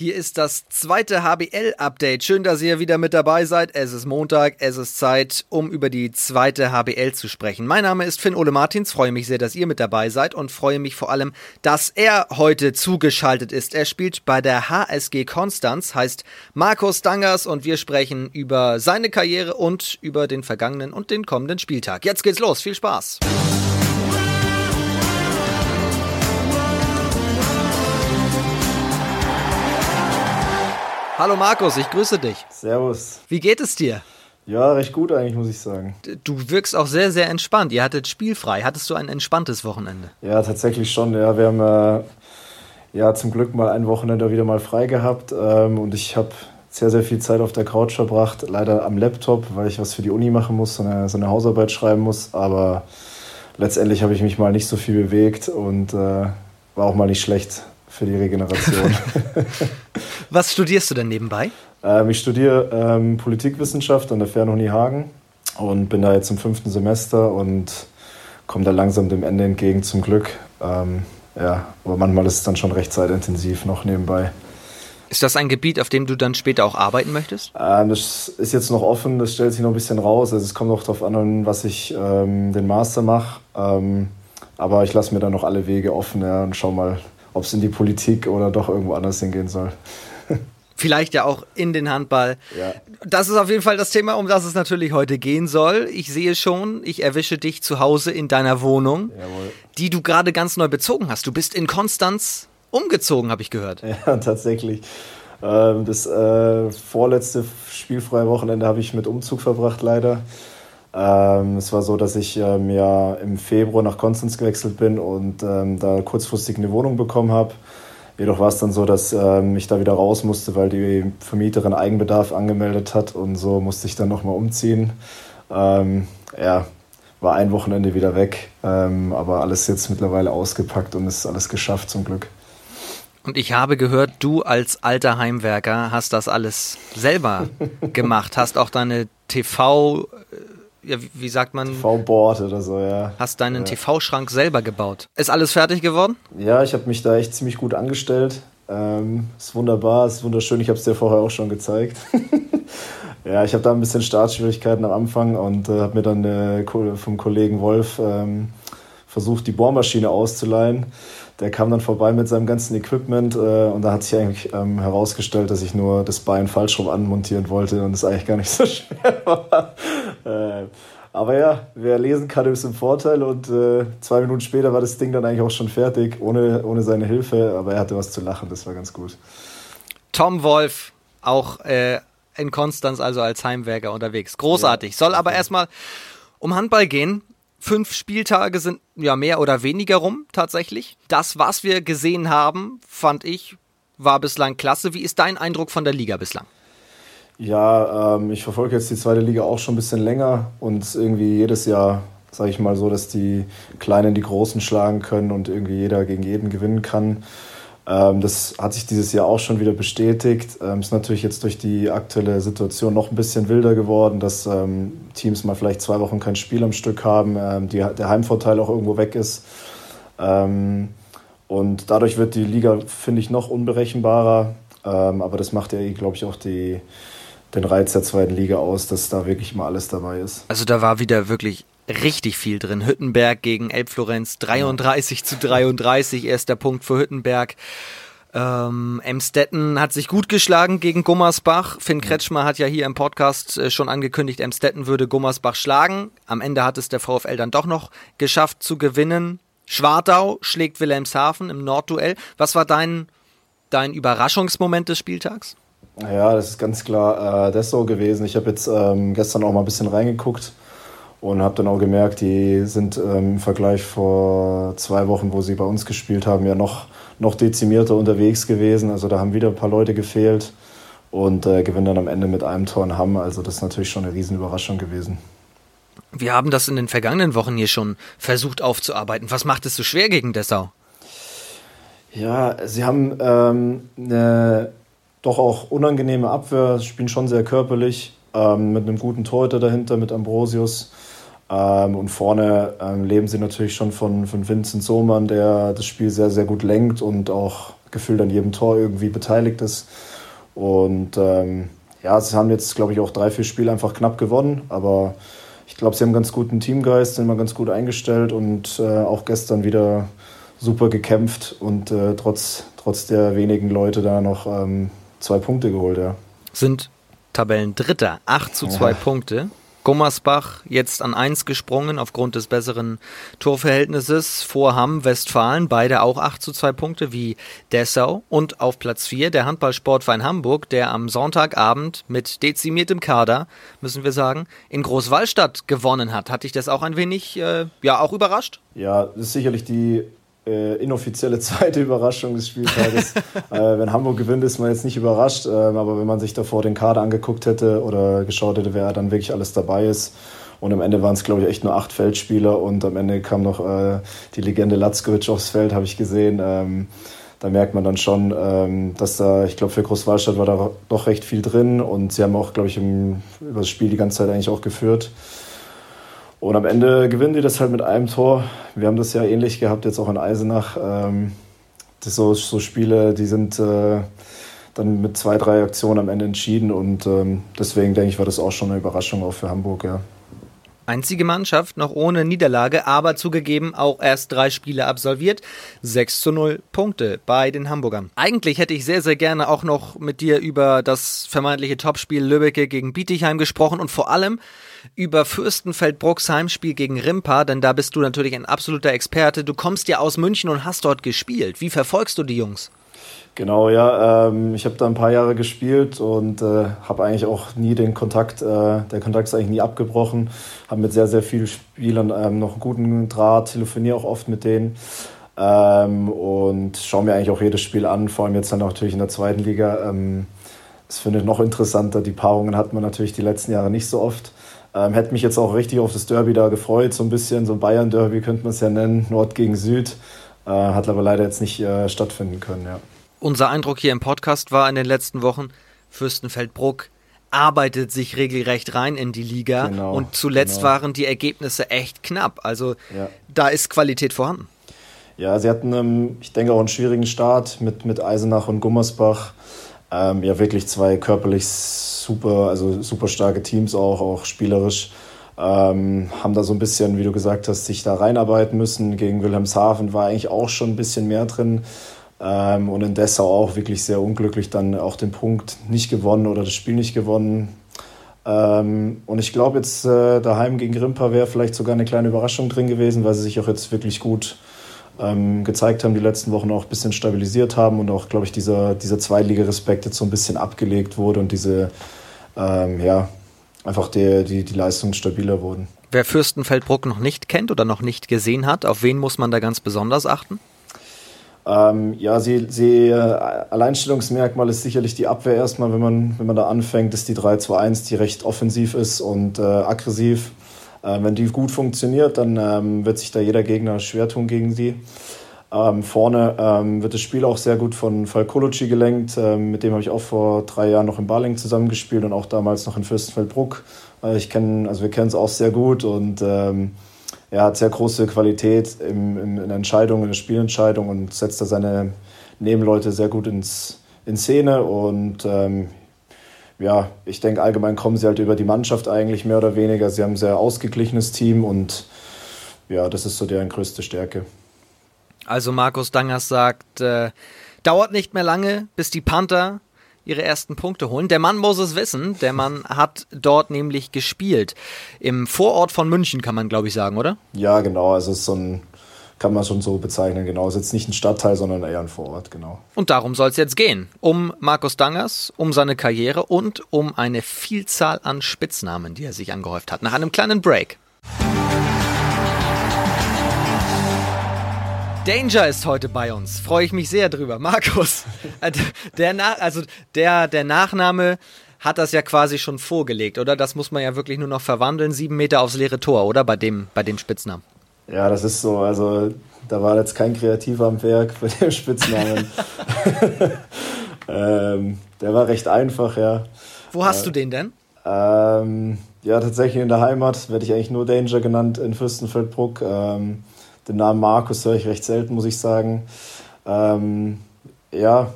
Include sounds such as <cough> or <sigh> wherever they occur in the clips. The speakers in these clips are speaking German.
Hier ist das zweite HBL-Update. Schön, dass ihr wieder mit dabei seid. Es ist Montag, es ist Zeit, um über die zweite HBL zu sprechen. Mein Name ist Finn Ole Martins, freue mich sehr, dass ihr mit dabei seid und freue mich vor allem, dass er heute zugeschaltet ist. Er spielt bei der HSG Konstanz, heißt Markus Dangers und wir sprechen über seine Karriere und über den vergangenen und den kommenden Spieltag. Jetzt geht's los, viel Spaß! Hallo Markus, ich grüße dich. Servus. Wie geht es dir? Ja, recht gut eigentlich, muss ich sagen. Du wirkst auch sehr, sehr entspannt. Ihr hattet spielfrei. Hattest du ein entspanntes Wochenende? Ja, tatsächlich schon. Ja, wir haben äh, ja zum Glück mal ein Wochenende wieder mal frei gehabt ähm, und ich habe sehr, sehr viel Zeit auf der Couch verbracht. Leider am Laptop, weil ich was für die Uni machen muss, so eine, so eine Hausarbeit schreiben muss. Aber letztendlich habe ich mich mal nicht so viel bewegt und äh, war auch mal nicht schlecht für die Regeneration. <laughs> Was studierst du denn nebenbei? Ähm, ich studiere ähm, Politikwissenschaft an der Fernuni Hagen und bin da jetzt im fünften Semester und komme da langsam dem Ende entgegen zum Glück. Ähm, ja, aber manchmal ist es dann schon recht zeitintensiv noch nebenbei. Ist das ein Gebiet, auf dem du dann später auch arbeiten möchtest? Ähm, das ist jetzt noch offen, das stellt sich noch ein bisschen raus. Also es kommt auch darauf an, was ich ähm, den Master mache. Ähm, aber ich lasse mir dann noch alle Wege offen ja, und schau mal, ob es in die Politik oder doch irgendwo anders hingehen soll. <laughs> Vielleicht ja auch in den Handball. Ja. Das ist auf jeden Fall das Thema, um das es natürlich heute gehen soll. Ich sehe schon, ich erwische dich zu Hause in deiner Wohnung, Jawohl. die du gerade ganz neu bezogen hast. Du bist in Konstanz umgezogen, habe ich gehört. <laughs> Ja, tatsächlich. Ähm, das äh, vorletzte spielfreie Wochenende habe ich mit Umzug verbracht, leider. Ähm, es war so, dass ich ähm, ja im Februar nach Konstanz gewechselt bin und ähm, da kurzfristig eine Wohnung bekommen habe. Jedoch war es dann so, dass ähm, ich da wieder raus musste, weil die Vermieterin Eigenbedarf angemeldet hat und so musste ich dann nochmal umziehen. Ähm, ja, war ein Wochenende wieder weg, ähm, aber alles jetzt mittlerweile ausgepackt und ist alles geschafft zum Glück. Und ich habe gehört, du als alter Heimwerker hast das alles selber <laughs> gemacht, hast auch deine TV ja, wie sagt man? TV-Board oder so, ja. Hast deinen ja. TV-Schrank selber gebaut. Ist alles fertig geworden? Ja, ich habe mich da echt ziemlich gut angestellt. Ähm, ist wunderbar, ist wunderschön. Ich habe es dir vorher auch schon gezeigt. <laughs> ja, ich habe da ein bisschen Startschwierigkeiten am Anfang und äh, habe mir dann äh, vom Kollegen Wolf ähm, versucht, die Bohrmaschine auszuleihen. Der kam dann vorbei mit seinem ganzen Equipment äh, und da hat sich eigentlich ähm, herausgestellt, dass ich nur das Bein falsch rum anmontieren wollte und es eigentlich gar nicht so <laughs> schwer war. Äh, aber ja, wer lesen kann, ist im Vorteil und äh, zwei Minuten später war das Ding dann eigentlich auch schon fertig, ohne, ohne seine Hilfe, aber er hatte was zu lachen, das war ganz gut. Tom Wolf, auch äh, in Konstanz, also als Heimwerker unterwegs. Großartig. Soll aber erstmal um Handball gehen. Fünf Spieltage sind ja mehr oder weniger rum tatsächlich. Das, was wir gesehen haben, fand ich, war bislang klasse. Wie ist dein Eindruck von der Liga bislang? Ja, ähm, ich verfolge jetzt die zweite Liga auch schon ein bisschen länger und irgendwie jedes Jahr, sage ich mal so, dass die Kleinen die Großen schlagen können und irgendwie jeder gegen jeden gewinnen kann. Ähm, das hat sich dieses Jahr auch schon wieder bestätigt. Ähm, ist natürlich jetzt durch die aktuelle Situation noch ein bisschen wilder geworden, dass ähm, Teams mal vielleicht zwei Wochen kein Spiel am Stück haben, die, der Heimvorteil auch irgendwo weg ist. Und dadurch wird die Liga, finde ich, noch unberechenbarer. Aber das macht ja, glaube ich, auch die, den Reiz der zweiten Liga aus, dass da wirklich mal alles dabei ist. Also da war wieder wirklich richtig viel drin. Hüttenberg gegen Elbflorenz 33 ja. zu 33, erster Punkt für Hüttenberg. Ähm, Emstetten hat sich gut geschlagen gegen Gummersbach. Finn Kretschmer hat ja hier im Podcast äh, schon angekündigt, Emstetten würde Gummersbach schlagen. Am Ende hat es der VfL dann doch noch geschafft zu gewinnen. Schwartau schlägt Wilhelmshaven im Nordduell. Was war dein, dein Überraschungsmoment des Spieltags? Ja, das ist ganz klar äh, das so gewesen. Ich habe jetzt ähm, gestern auch mal ein bisschen reingeguckt und habe dann auch gemerkt, die sind ähm, im Vergleich vor zwei Wochen, wo sie bei uns gespielt haben, ja noch, noch dezimierter unterwegs gewesen. Also da haben wieder ein paar Leute gefehlt und äh, gewinnen dann am Ende mit einem Tor in Hamm. Also das ist natürlich schon eine Riesenüberraschung gewesen. Wir haben das in den vergangenen Wochen hier schon versucht aufzuarbeiten. Was macht es so schwer gegen Dessau? Ja, sie haben ähm, eine doch auch unangenehme Abwehr, spielen schon sehr körperlich, ähm, mit einem guten Torhüter dahinter, mit Ambrosius. Ähm, und vorne ähm, leben sie natürlich schon von, von Vincent Sohmann, der das Spiel sehr, sehr gut lenkt und auch gefühlt an jedem Tor irgendwie beteiligt ist. Und ähm, ja, sie haben jetzt, glaube ich, auch drei, vier Spiele einfach knapp gewonnen, aber ich glaube, sie haben ganz guten Teamgeist, sind mal ganz gut eingestellt und äh, auch gestern wieder super gekämpft und äh, trotz, trotz der wenigen Leute da noch ähm, zwei Punkte geholt, ja. Sind Tabellendritter, 8 zu 2 ja. Punkte. Gummersbach jetzt an 1 gesprungen aufgrund des besseren Torverhältnisses vor Hamm, Westfalen, beide auch 8 zu 2 Punkte wie Dessau und auf Platz 4 der Handballsportverein Hamburg, der am Sonntagabend mit dezimiertem Kader, müssen wir sagen, in Großwallstadt gewonnen hat. Hat dich das auch ein wenig, äh, ja, auch überrascht? Ja, das ist sicherlich die äh, inoffizielle <laughs> zweite Überraschung des Spieltages. <laughs> äh, wenn Hamburg gewinnt, ist man jetzt nicht überrascht. Äh, aber wenn man sich davor den Kader angeguckt hätte oder geschaut hätte, wer dann wirklich alles dabei ist. Und am Ende waren es, glaube ich, echt nur acht Feldspieler. Und am Ende kam noch äh, die Legende Latzkovic aufs Feld, habe ich gesehen. Ähm, da merkt man dann schon, ähm, dass da, ich glaube, für Großwallstadt war da doch recht viel drin. Und sie haben auch, glaube ich, im, über das Spiel die ganze Zeit eigentlich auch geführt. Und am Ende gewinnen die das halt mit einem Tor. Wir haben das ja ähnlich gehabt, jetzt auch in Eisenach. Ähm, das so, so Spiele, die sind äh, dann mit zwei, drei Aktionen am Ende entschieden. Und ähm, deswegen denke ich, war das auch schon eine Überraschung auch für Hamburg, ja. Einzige Mannschaft noch ohne Niederlage, aber zugegeben auch erst drei Spiele absolviert. 6 zu 0 Punkte bei den Hamburgern. Eigentlich hätte ich sehr, sehr gerne auch noch mit dir über das vermeintliche Topspiel Lübbecke gegen Bietigheim gesprochen und vor allem über Fürstenfeldbrucks Heimspiel gegen Rimpa, denn da bist du natürlich ein absoluter Experte. Du kommst ja aus München und hast dort gespielt. Wie verfolgst du die Jungs? Genau, ja. Ähm, ich habe da ein paar Jahre gespielt und äh, habe eigentlich auch nie den Kontakt, äh, der Kontakt ist eigentlich nie abgebrochen. Habe mit sehr, sehr vielen Spielern ähm, noch einen guten Draht, telefoniere auch oft mit denen ähm, und schaue mir eigentlich auch jedes Spiel an, vor allem jetzt dann natürlich in der zweiten Liga. Ähm, das finde ich noch interessanter. Die Paarungen hat man natürlich die letzten Jahre nicht so oft. Ähm, hätte mich jetzt auch richtig auf das Derby da gefreut, so ein bisschen, so ein Bayern-Derby könnte man es ja nennen, Nord gegen Süd. Äh, hat aber leider jetzt nicht äh, stattfinden können, ja. Unser Eindruck hier im Podcast war in den letzten Wochen, Fürstenfeldbruck arbeitet sich regelrecht rein in die Liga genau, und zuletzt genau. waren die Ergebnisse echt knapp. Also ja. da ist Qualität vorhanden. Ja, sie hatten, ähm, ich denke, auch einen schwierigen Start mit, mit Eisenach und Gummersbach. Ähm, ja, wirklich zwei körperlich super, also super starke Teams auch, auch spielerisch. Ähm, haben da so ein bisschen, wie du gesagt hast, sich da reinarbeiten müssen. Gegen Wilhelmshaven war eigentlich auch schon ein bisschen mehr drin. Ähm, und in Dessau auch wirklich sehr unglücklich dann auch den Punkt nicht gewonnen oder das Spiel nicht gewonnen. Ähm, und ich glaube jetzt äh, daheim gegen Rimpa wäre vielleicht sogar eine kleine Überraschung drin gewesen, weil sie sich auch jetzt wirklich gut ähm, gezeigt haben, die letzten Wochen auch ein bisschen stabilisiert haben und auch, glaube ich, dieser, dieser Zweitliga-Respekt jetzt so ein bisschen abgelegt wurde und diese, ähm, ja, einfach die, die, die Leistungen stabiler wurden. Wer Fürstenfeldbruck noch nicht kennt oder noch nicht gesehen hat, auf wen muss man da ganz besonders achten? Ähm, ja, sie, sie, äh, Alleinstellungsmerkmal ist sicherlich die Abwehr erstmal, wenn man, wenn man da anfängt, ist die 3-2-1, die recht offensiv ist und äh, aggressiv. Äh, wenn die gut funktioniert, dann ähm, wird sich da jeder Gegner schwer tun gegen sie. Ähm, vorne ähm, wird das Spiel auch sehr gut von Falcolucci gelenkt. Ähm, mit dem habe ich auch vor drei Jahren noch in Baling zusammengespielt und auch damals noch in Fürstenfeldbruck. Äh, ich kenn, also wir kennen es auch sehr gut und ähm, er hat sehr große Qualität im, im, in Entscheidungen, in der Spielentscheidung und setzt da seine Nebenleute sehr gut ins, in Szene. Und ähm, ja, ich denke, allgemein kommen sie halt über die Mannschaft eigentlich mehr oder weniger. Sie haben ein sehr ausgeglichenes Team und ja, das ist so deren größte Stärke. Also Markus Dangers sagt, äh, dauert nicht mehr lange, bis die Panther ihre ersten Punkte holen. Der Mann muss es wissen. Der Mann <laughs> hat dort nämlich gespielt. Im Vorort von München kann man, glaube ich, sagen, oder? Ja, genau. Also es ist so ein, kann man schon so bezeichnen, genau. Es ist jetzt nicht ein Stadtteil, sondern eher ein Vorort, genau. Und darum soll es jetzt gehen. Um Markus Dangers, um seine Karriere und um eine Vielzahl an Spitznamen, die er sich angehäuft hat. Nach einem kleinen Break. Danger ist heute bei uns. Freue ich mich sehr drüber. Markus, <laughs> äh, der, Nach also der, der Nachname hat das ja quasi schon vorgelegt, oder? Das muss man ja wirklich nur noch verwandeln. Sieben Meter aufs leere Tor, oder? Bei dem, bei dem Spitznamen. Ja, das ist so. Also da war jetzt kein Kreativer am Werk bei dem Spitznamen. <laughs> ähm, der war recht einfach, ja. Wo hast äh, du den denn? Ähm, ja, tatsächlich in der Heimat werde ich eigentlich nur Danger genannt in Fürstenfeldbruck. Ähm, den Namen Markus höre ich recht selten, muss ich sagen. Ähm, ja,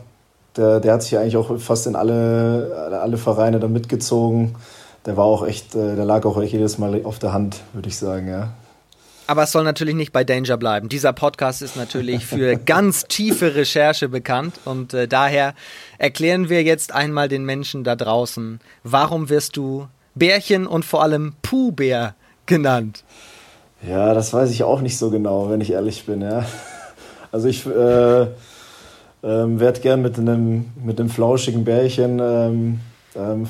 der, der hat sich eigentlich auch fast in alle, alle Vereine da mitgezogen. Der war auch echt, äh, der lag auch echt jedes Mal auf der Hand, würde ich sagen, ja. Aber es soll natürlich nicht bei Danger bleiben. Dieser Podcast ist natürlich für <laughs> ganz tiefe Recherche bekannt und äh, daher erklären wir jetzt einmal den Menschen da draußen, warum wirst du Bärchen und vor allem Puh-Bär genannt? Ja, das weiß ich auch nicht so genau, wenn ich ehrlich bin, ja. <laughs> Also ich äh, ähm, werde gern mit einem, mit einem flauschigen Bärchen ähm, ähm,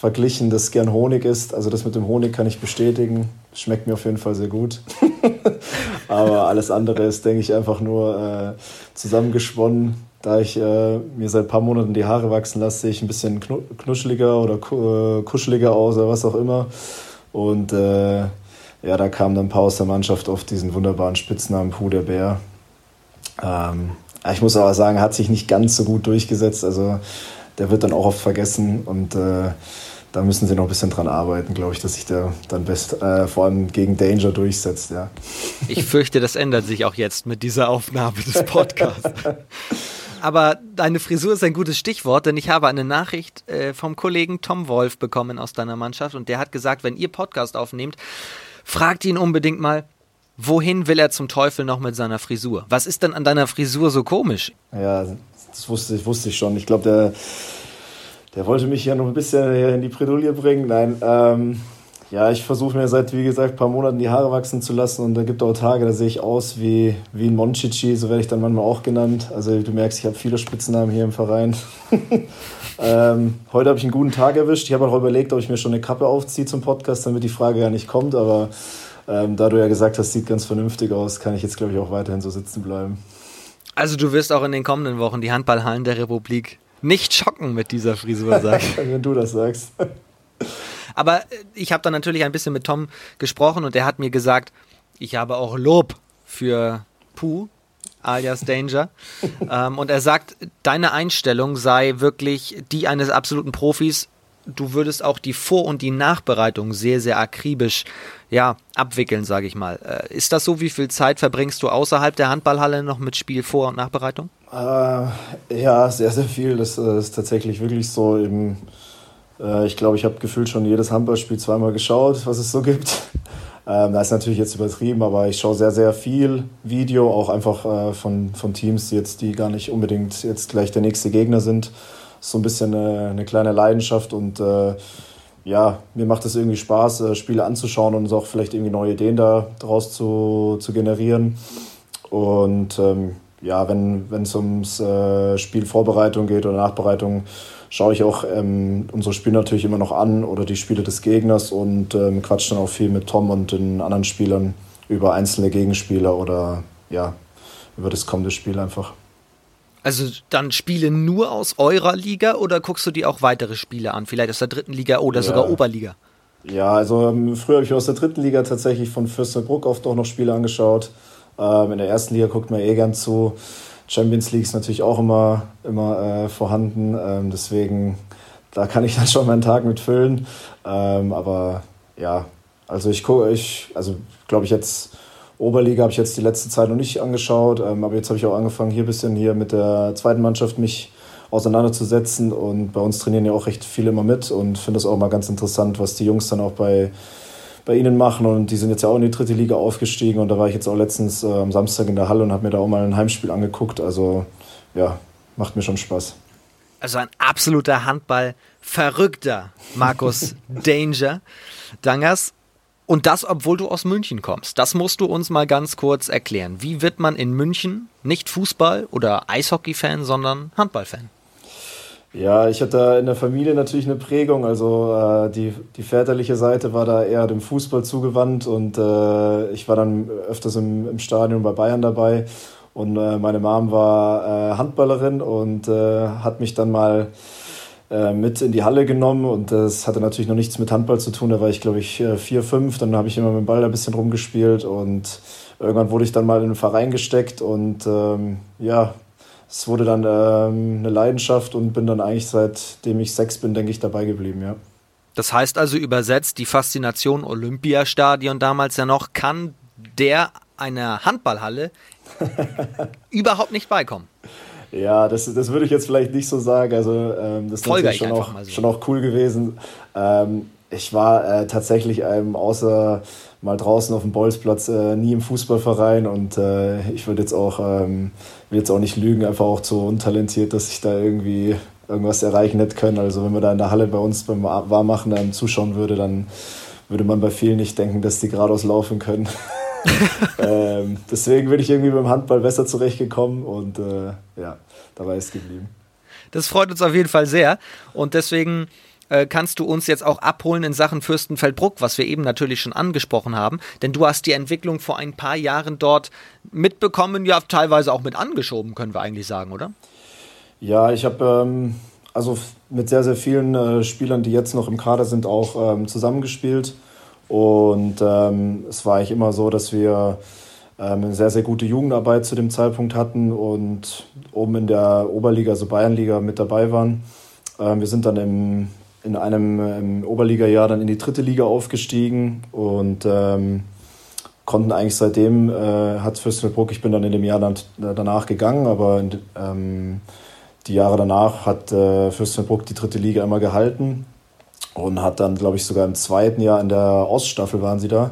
verglichen, das gern Honig ist. Also das mit dem Honig kann ich bestätigen. Schmeckt mir auf jeden Fall sehr gut. <laughs> Aber alles andere ist, denke ich, einfach nur äh, zusammengesponnen. Da ich äh, mir seit ein paar Monaten die Haare wachsen lasse, sehe ich ein bisschen knuscheliger oder äh, kuscheliger aus oder was auch immer. Und äh, ja, da kamen dann ein paar aus der Mannschaft auf diesen wunderbaren Spitznamen Puh der Bär. Ähm, ich muss aber sagen, hat sich nicht ganz so gut durchgesetzt. Also der wird dann auch oft vergessen und äh, da müssen sie noch ein bisschen dran arbeiten, glaube ich, dass sich der dann best, äh, vor allem gegen Danger durchsetzt, ja. Ich fürchte, das ändert sich auch jetzt mit dieser Aufnahme des Podcasts. <laughs> Aber deine Frisur ist ein gutes Stichwort, denn ich habe eine Nachricht äh, vom Kollegen Tom Wolf bekommen aus deiner Mannschaft und der hat gesagt, wenn ihr Podcast aufnehmt, fragt ihn unbedingt mal, wohin will er zum Teufel noch mit seiner Frisur? Was ist denn an deiner Frisur so komisch? Ja, das wusste, wusste ich schon. Ich glaube, der, der wollte mich ja noch ein bisschen in die Bredouille bringen. Nein, ähm, ja, ich versuche mir seit, wie gesagt, ein paar Monaten die Haare wachsen zu lassen und da gibt auch Tage, da sehe ich aus wie, wie ein Monchichi, so werde ich dann manchmal auch genannt. Also du merkst, ich habe viele Spitznamen hier im Verein. <laughs> ähm, heute habe ich einen guten Tag erwischt. Ich habe auch überlegt, ob ich mir schon eine Kappe aufziehe zum Podcast, damit die Frage ja nicht kommt, aber ähm, da du ja gesagt hast, sieht ganz vernünftig aus, kann ich jetzt, glaube ich, auch weiterhin so sitzen bleiben. Also du wirst auch in den kommenden Wochen die Handballhallen der Republik nicht schocken mit dieser Frisur, sag ich. <laughs> Wenn du das sagst. Aber äh, ich habe dann natürlich ein bisschen mit Tom gesprochen und er hat mir gesagt, ich habe auch Lob für Puh, alias Danger. <laughs> ähm, und er sagt, deine Einstellung sei wirklich die eines absoluten Profis du würdest auch die Vor- und die Nachbereitung sehr, sehr akribisch ja, abwickeln, sage ich mal. Äh, ist das so? Wie viel Zeit verbringst du außerhalb der Handballhalle noch mit Spiel Vor- und Nachbereitung? Äh, ja, sehr, sehr viel. Das äh, ist tatsächlich wirklich so. Eben, äh, ich glaube, ich habe gefühlt schon jedes Handballspiel zweimal geschaut, was es so gibt. <laughs> Ähm, das ist natürlich jetzt übertrieben, aber ich schaue sehr, sehr viel Video, auch einfach äh, von, von Teams, jetzt, die gar nicht unbedingt jetzt gleich der nächste Gegner sind so ein bisschen eine, eine kleine Leidenschaft und äh, ja, mir macht es irgendwie Spaß, äh, Spiele anzuschauen und auch vielleicht irgendwie neue Ideen daraus zu, zu generieren. Und ähm, ja, wenn es ums äh, Spielvorbereitung geht oder Nachbereitung, schaue ich auch ähm, unsere Spiele natürlich immer noch an oder die Spiele des Gegners und ähm, quatsch dann auch viel mit Tom und den anderen Spielern über einzelne Gegenspieler oder ja, über das kommende Spiel einfach. Also dann Spiele nur aus eurer Liga oder guckst du dir auch weitere Spiele an? Vielleicht aus der dritten Liga oder ja. sogar Oberliga? Ja, also ähm, früher habe ich aus der dritten Liga tatsächlich von Fürstenbruck oft auch noch Spiele angeschaut. Ähm, in der ersten Liga guckt man eh gern zu. Champions League ist natürlich auch immer, immer äh, vorhanden. Ähm, deswegen, da kann ich <laughs> dann schon meinen Tag mit füllen. Ähm, aber ja, also ich gucke, ich, also glaube ich jetzt Oberliga habe ich jetzt die letzte Zeit noch nicht angeschaut, ähm, aber jetzt habe ich auch angefangen, hier ein bisschen hier mit der zweiten Mannschaft mich auseinanderzusetzen und bei uns trainieren ja auch recht viele immer mit und finde es auch mal ganz interessant, was die Jungs dann auch bei, bei ihnen machen und die sind jetzt ja auch in die dritte Liga aufgestiegen und da war ich jetzt auch letztens äh, am Samstag in der Halle und habe mir da auch mal ein Heimspiel angeguckt, also ja, macht mir schon Spaß. Also ein absoluter Handball-Verrückter Markus <laughs> Danger. Dangers, und das, obwohl du aus München kommst. Das musst du uns mal ganz kurz erklären. Wie wird man in München nicht Fußball- oder Eishockey-Fan, sondern Handball-Fan? Ja, ich hatte in der Familie natürlich eine Prägung. Also äh, die, die väterliche Seite war da eher dem Fußball zugewandt und äh, ich war dann öfters im, im Stadion bei Bayern dabei. Und äh, meine Mom war äh, Handballerin und äh, hat mich dann mal mit in die Halle genommen und das hatte natürlich noch nichts mit Handball zu tun. Da war ich, glaube ich, äh, vier, fünf. Dann habe ich immer mit dem Ball ein bisschen rumgespielt und irgendwann wurde ich dann mal in einen Verein gesteckt und ähm, ja, es wurde dann ähm, eine Leidenschaft und bin dann eigentlich seitdem ich sechs bin, denke ich, dabei geblieben, ja. Das heißt also übersetzt, die Faszination Olympiastadion damals ja noch, kann der einer Handballhalle <laughs> überhaupt nicht beikommen. Ja, das, das würde ich jetzt vielleicht nicht so sagen. Also ähm, das ist Folger schon auch, so. schon auch cool gewesen. Ähm, ich war äh, tatsächlich ähm, außer mal draußen auf dem Bolzplatz äh, nie im Fußballverein und äh, ich würde jetzt auch ähm, will jetzt auch nicht lügen, einfach auch zu untalentiert, dass ich da irgendwie irgendwas erreichen hätte können. Also wenn man da in der Halle bei uns beim Warmmachen ähm, zuschauen würde, dann würde man bei vielen nicht denken, dass die geradeaus laufen können. <laughs> <laughs> ähm, deswegen bin ich irgendwie beim Handball besser zurechtgekommen und äh, ja, dabei ist geblieben. Das freut uns auf jeden Fall sehr und deswegen äh, kannst du uns jetzt auch abholen in Sachen Fürstenfeldbruck, was wir eben natürlich schon angesprochen haben, denn du hast die Entwicklung vor ein paar Jahren dort mitbekommen, ja teilweise auch mit angeschoben, können wir eigentlich sagen, oder? Ja, ich habe ähm, also mit sehr, sehr vielen äh, Spielern, die jetzt noch im Kader sind, auch ähm, zusammengespielt. Und ähm, es war eigentlich immer so, dass wir ähm, eine sehr, sehr gute Jugendarbeit zu dem Zeitpunkt hatten und oben in der Oberliga, also Bayernliga, mit dabei waren. Ähm, wir sind dann im, in einem Oberliga-Jahr dann in die dritte Liga aufgestiegen und ähm, konnten eigentlich seitdem, äh, hat Fürstenfeldbruck, ich bin dann in dem Jahr dann, danach gegangen, aber ähm, die Jahre danach hat äh, Fürstenfeldbruck die dritte Liga immer gehalten und hat dann, glaube ich, sogar im zweiten Jahr in der Oststaffel waren sie da.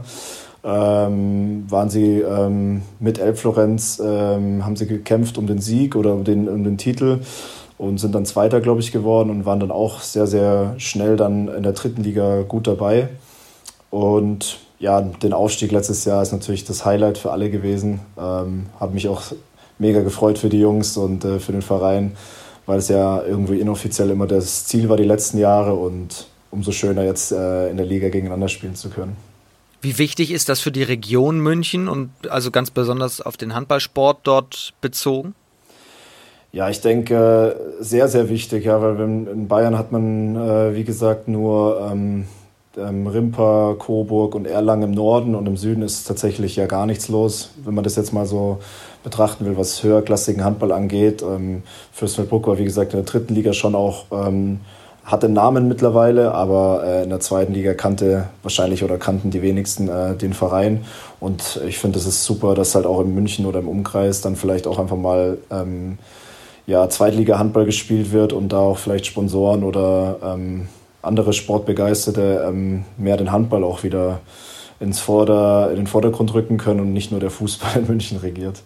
Ähm, waren sie ähm, mit Elbflorenz, ähm, haben sie gekämpft um den Sieg oder um den, um den Titel und sind dann Zweiter, glaube ich, geworden und waren dann auch sehr, sehr schnell dann in der dritten Liga gut dabei. Und ja, den Aufstieg letztes Jahr ist natürlich das Highlight für alle gewesen. Ähm, Habe mich auch mega gefreut für die Jungs und äh, für den Verein, weil es ja irgendwie inoffiziell immer das Ziel war die letzten Jahre und umso schöner jetzt äh, in der Liga gegeneinander spielen zu können. Wie wichtig ist das für die Region München und also ganz besonders auf den Handballsport dort bezogen? Ja, ich denke, sehr, sehr wichtig, ja, weil in Bayern hat man, äh, wie gesagt, nur ähm, ähm, Rimper, Coburg und Erlangen im Norden und im Süden ist tatsächlich ja gar nichts los. Wenn man das jetzt mal so betrachten will, was höherklassigen Handball angeht. Ähm, Fürstenfeldbruck war, wie gesagt, in der dritten Liga schon auch, ähm, hatte Namen mittlerweile, aber äh, in der zweiten Liga kannte wahrscheinlich oder kannten die wenigsten äh, den Verein. Und ich finde, es ist super, dass halt auch in München oder im Umkreis dann vielleicht auch einfach mal ähm, ja, Zweitliga-Handball gespielt wird und da auch vielleicht Sponsoren oder ähm, andere Sportbegeisterte ähm, mehr den Handball auch wieder ins Vorder-, in den Vordergrund rücken können und nicht nur der Fußball in München regiert.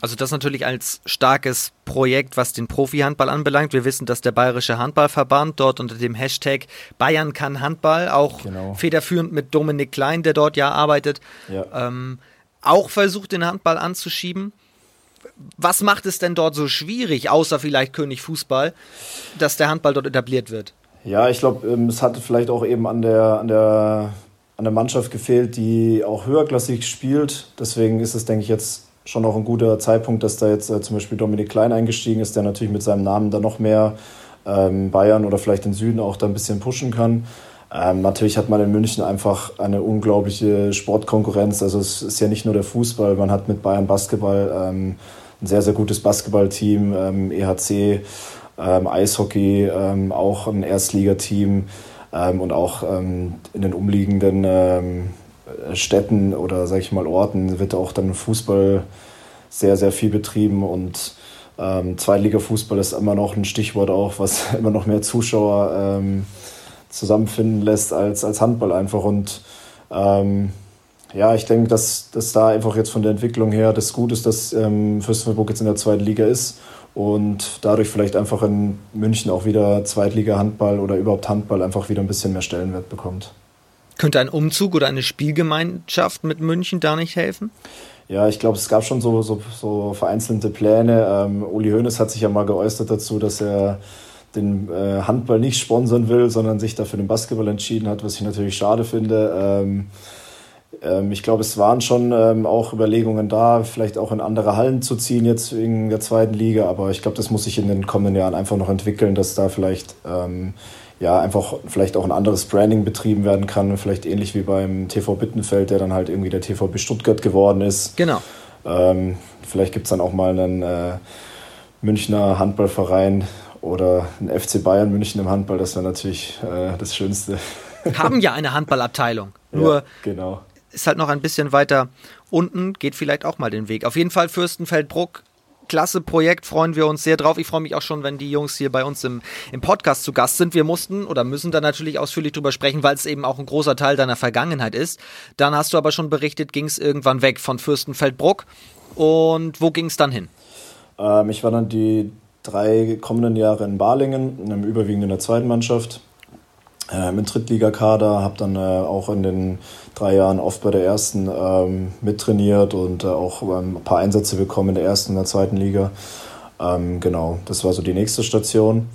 Also das natürlich als starkes Projekt, was den Profi-Handball anbelangt. Wir wissen, dass der Bayerische Handballverband dort unter dem Hashtag Bayern kann Handball, auch genau. federführend mit Dominik Klein, der dort ja arbeitet, ja. Ähm, auch versucht, den Handball anzuschieben. Was macht es denn dort so schwierig, außer vielleicht König Fußball, dass der Handball dort etabliert wird? Ja, ich glaube, ähm, es hatte vielleicht auch eben an der, an, der, an der Mannschaft gefehlt, die auch höherklassig spielt. Deswegen ist es, denke ich, jetzt schon auch ein guter Zeitpunkt, dass da jetzt äh, zum Beispiel Dominik Klein eingestiegen ist, der natürlich mit seinem Namen da noch mehr ähm, Bayern oder vielleicht den Süden auch da ein bisschen pushen kann. Ähm, natürlich hat man in München einfach eine unglaubliche Sportkonkurrenz. Also es ist ja nicht nur der Fußball, man hat mit Bayern Basketball ähm, ein sehr, sehr gutes Basketballteam, ähm, EHC, ähm, Eishockey, ähm, auch ein Erstligateam ähm, und auch in den umliegenden Städten oder sage ich mal Orten wird auch dann Fußball sehr, sehr viel betrieben und ähm, Zweitliga-Fußball ist immer noch ein Stichwort auch, was <laughs> immer noch mehr Zuschauer ähm, zusammenfinden lässt als, als Handball einfach und ähm, ja, ich denke, dass, dass da einfach jetzt von der Entwicklung her das gut ist, dass ähm, Fürstenfeldbruck jetzt in der zweiten Liga ist und dadurch vielleicht einfach in München auch wieder Zweitliga-Handball oder überhaupt Handball einfach wieder ein bisschen mehr Stellenwert bekommt. Könnte ein Umzug oder eine Spielgemeinschaft mit München da nicht helfen? Ja, ich glaube, es gab schon so, so, so vereinzelte Pläne. Ähm, Uli Hoeneß hat sich ja mal geäußert dazu, dass er den äh, Handball nicht sponsern will, sondern sich dafür den Basketball entschieden hat, was ich natürlich schade finde. Ähm, ähm, ich glaube, es waren schon ähm, auch Überlegungen da, vielleicht auch in andere Hallen zu ziehen jetzt wegen der zweiten Liga, aber ich glaube, das muss sich in den kommenden Jahren einfach noch entwickeln, dass da vielleicht ähm, ja einfach vielleicht auch ein anderes Branding betrieben werden kann, vielleicht ähnlich wie beim TV Bittenfeld, der dann halt irgendwie der TVB Stuttgart geworden ist. Genau. Ähm, vielleicht gibt es dann auch mal einen äh, Münchner Handballverein oder ein FC Bayern München im Handball, das wäre natürlich äh, das Schönste. <laughs> Haben ja eine Handballabteilung. Nur ja, genau ist halt noch ein bisschen weiter unten, geht vielleicht auch mal den Weg. Auf jeden Fall Fürstenfeldbruck klasse Projekt, freuen wir uns sehr drauf. Ich freue mich auch schon, wenn die Jungs hier bei uns im, im Podcast zu Gast sind. Wir mussten oder müssen da natürlich ausführlich drüber sprechen, weil es eben auch ein großer Teil deiner Vergangenheit ist. Dann hast du aber schon berichtet, ging es irgendwann weg von Fürstenfeldbruck. Und wo ging es dann hin? Ähm, ich war dann die drei kommenden Jahre in Balingen, überwiegend in der zweiten Mannschaft. Äh, im Drittligakader, habe dann äh, auch in den drei Jahren oft bei der ersten ähm, mittrainiert und äh, auch ähm, ein paar Einsätze bekommen in der ersten und der zweiten Liga. Ähm, genau, das war so die nächste Station.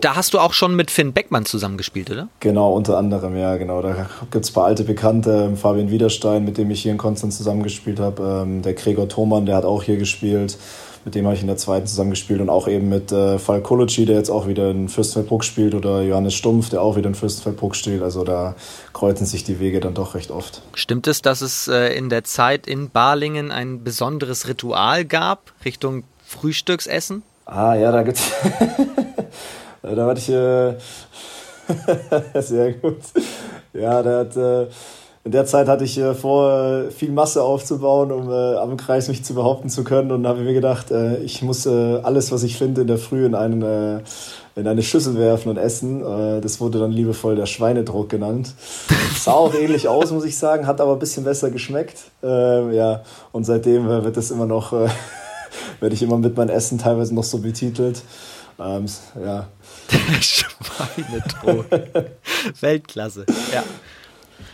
Da hast du auch schon mit Finn Beckmann zusammengespielt, oder? Genau, unter anderem, ja, genau. Da gibt es ein paar alte Bekannte, ähm, Fabian Wiederstein, mit dem ich hier in Konstanz zusammengespielt habe. Ähm, der Gregor Thomann, der hat auch hier gespielt. Mit dem habe ich in der zweiten zusammengespielt und auch eben mit äh, Falk Koloci, der jetzt auch wieder in Fürstenfeldbruck spielt, oder Johannes Stumpf, der auch wieder in Fürstenfeldbruck spielt. Also da kreuzen sich die Wege dann doch recht oft. Stimmt es, dass es äh, in der Zeit in Balingen ein besonderes Ritual gab Richtung Frühstücksessen? Ah ja, da gibt's. <laughs> da hatte ich äh, <laughs> sehr gut. Ja, da hat äh, in der Zeit hatte ich äh, vor, viel Masse aufzubauen, um äh, am Kreis mich zu behaupten zu können und habe mir gedacht, äh, ich muss äh, alles, was ich finde, in der Früh in, einen, äh, in eine Schüssel werfen und essen. Äh, das wurde dann liebevoll der Schweinedruck genannt. <laughs> Sah auch ähnlich aus, muss ich sagen, hat aber ein bisschen besser geschmeckt. Äh, ja, und seitdem äh, wird das immer noch, äh, <laughs> werde ich immer mit meinem Essen teilweise noch so betitelt. Ähm, ja. Der Schweinedruck. <laughs> Weltklasse, ja.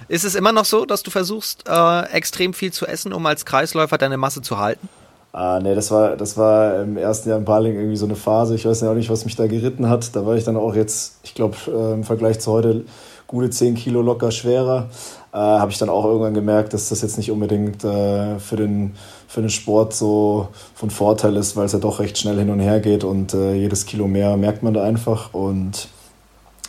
Ist es immer noch so, dass du versuchst, äh, extrem viel zu essen, um als Kreisläufer deine Masse zu halten? Ah, nee, das war, das war im ersten Jahr in Baling irgendwie so eine Phase. Ich weiß ja auch nicht, was mich da geritten hat. Da war ich dann auch jetzt, ich glaube, äh, im Vergleich zu heute gute 10 Kilo locker schwerer. Äh, Habe ich dann auch irgendwann gemerkt, dass das jetzt nicht unbedingt äh, für, den, für den Sport so von Vorteil ist, weil es ja doch recht schnell hin und her geht und äh, jedes Kilo mehr merkt man da einfach. Und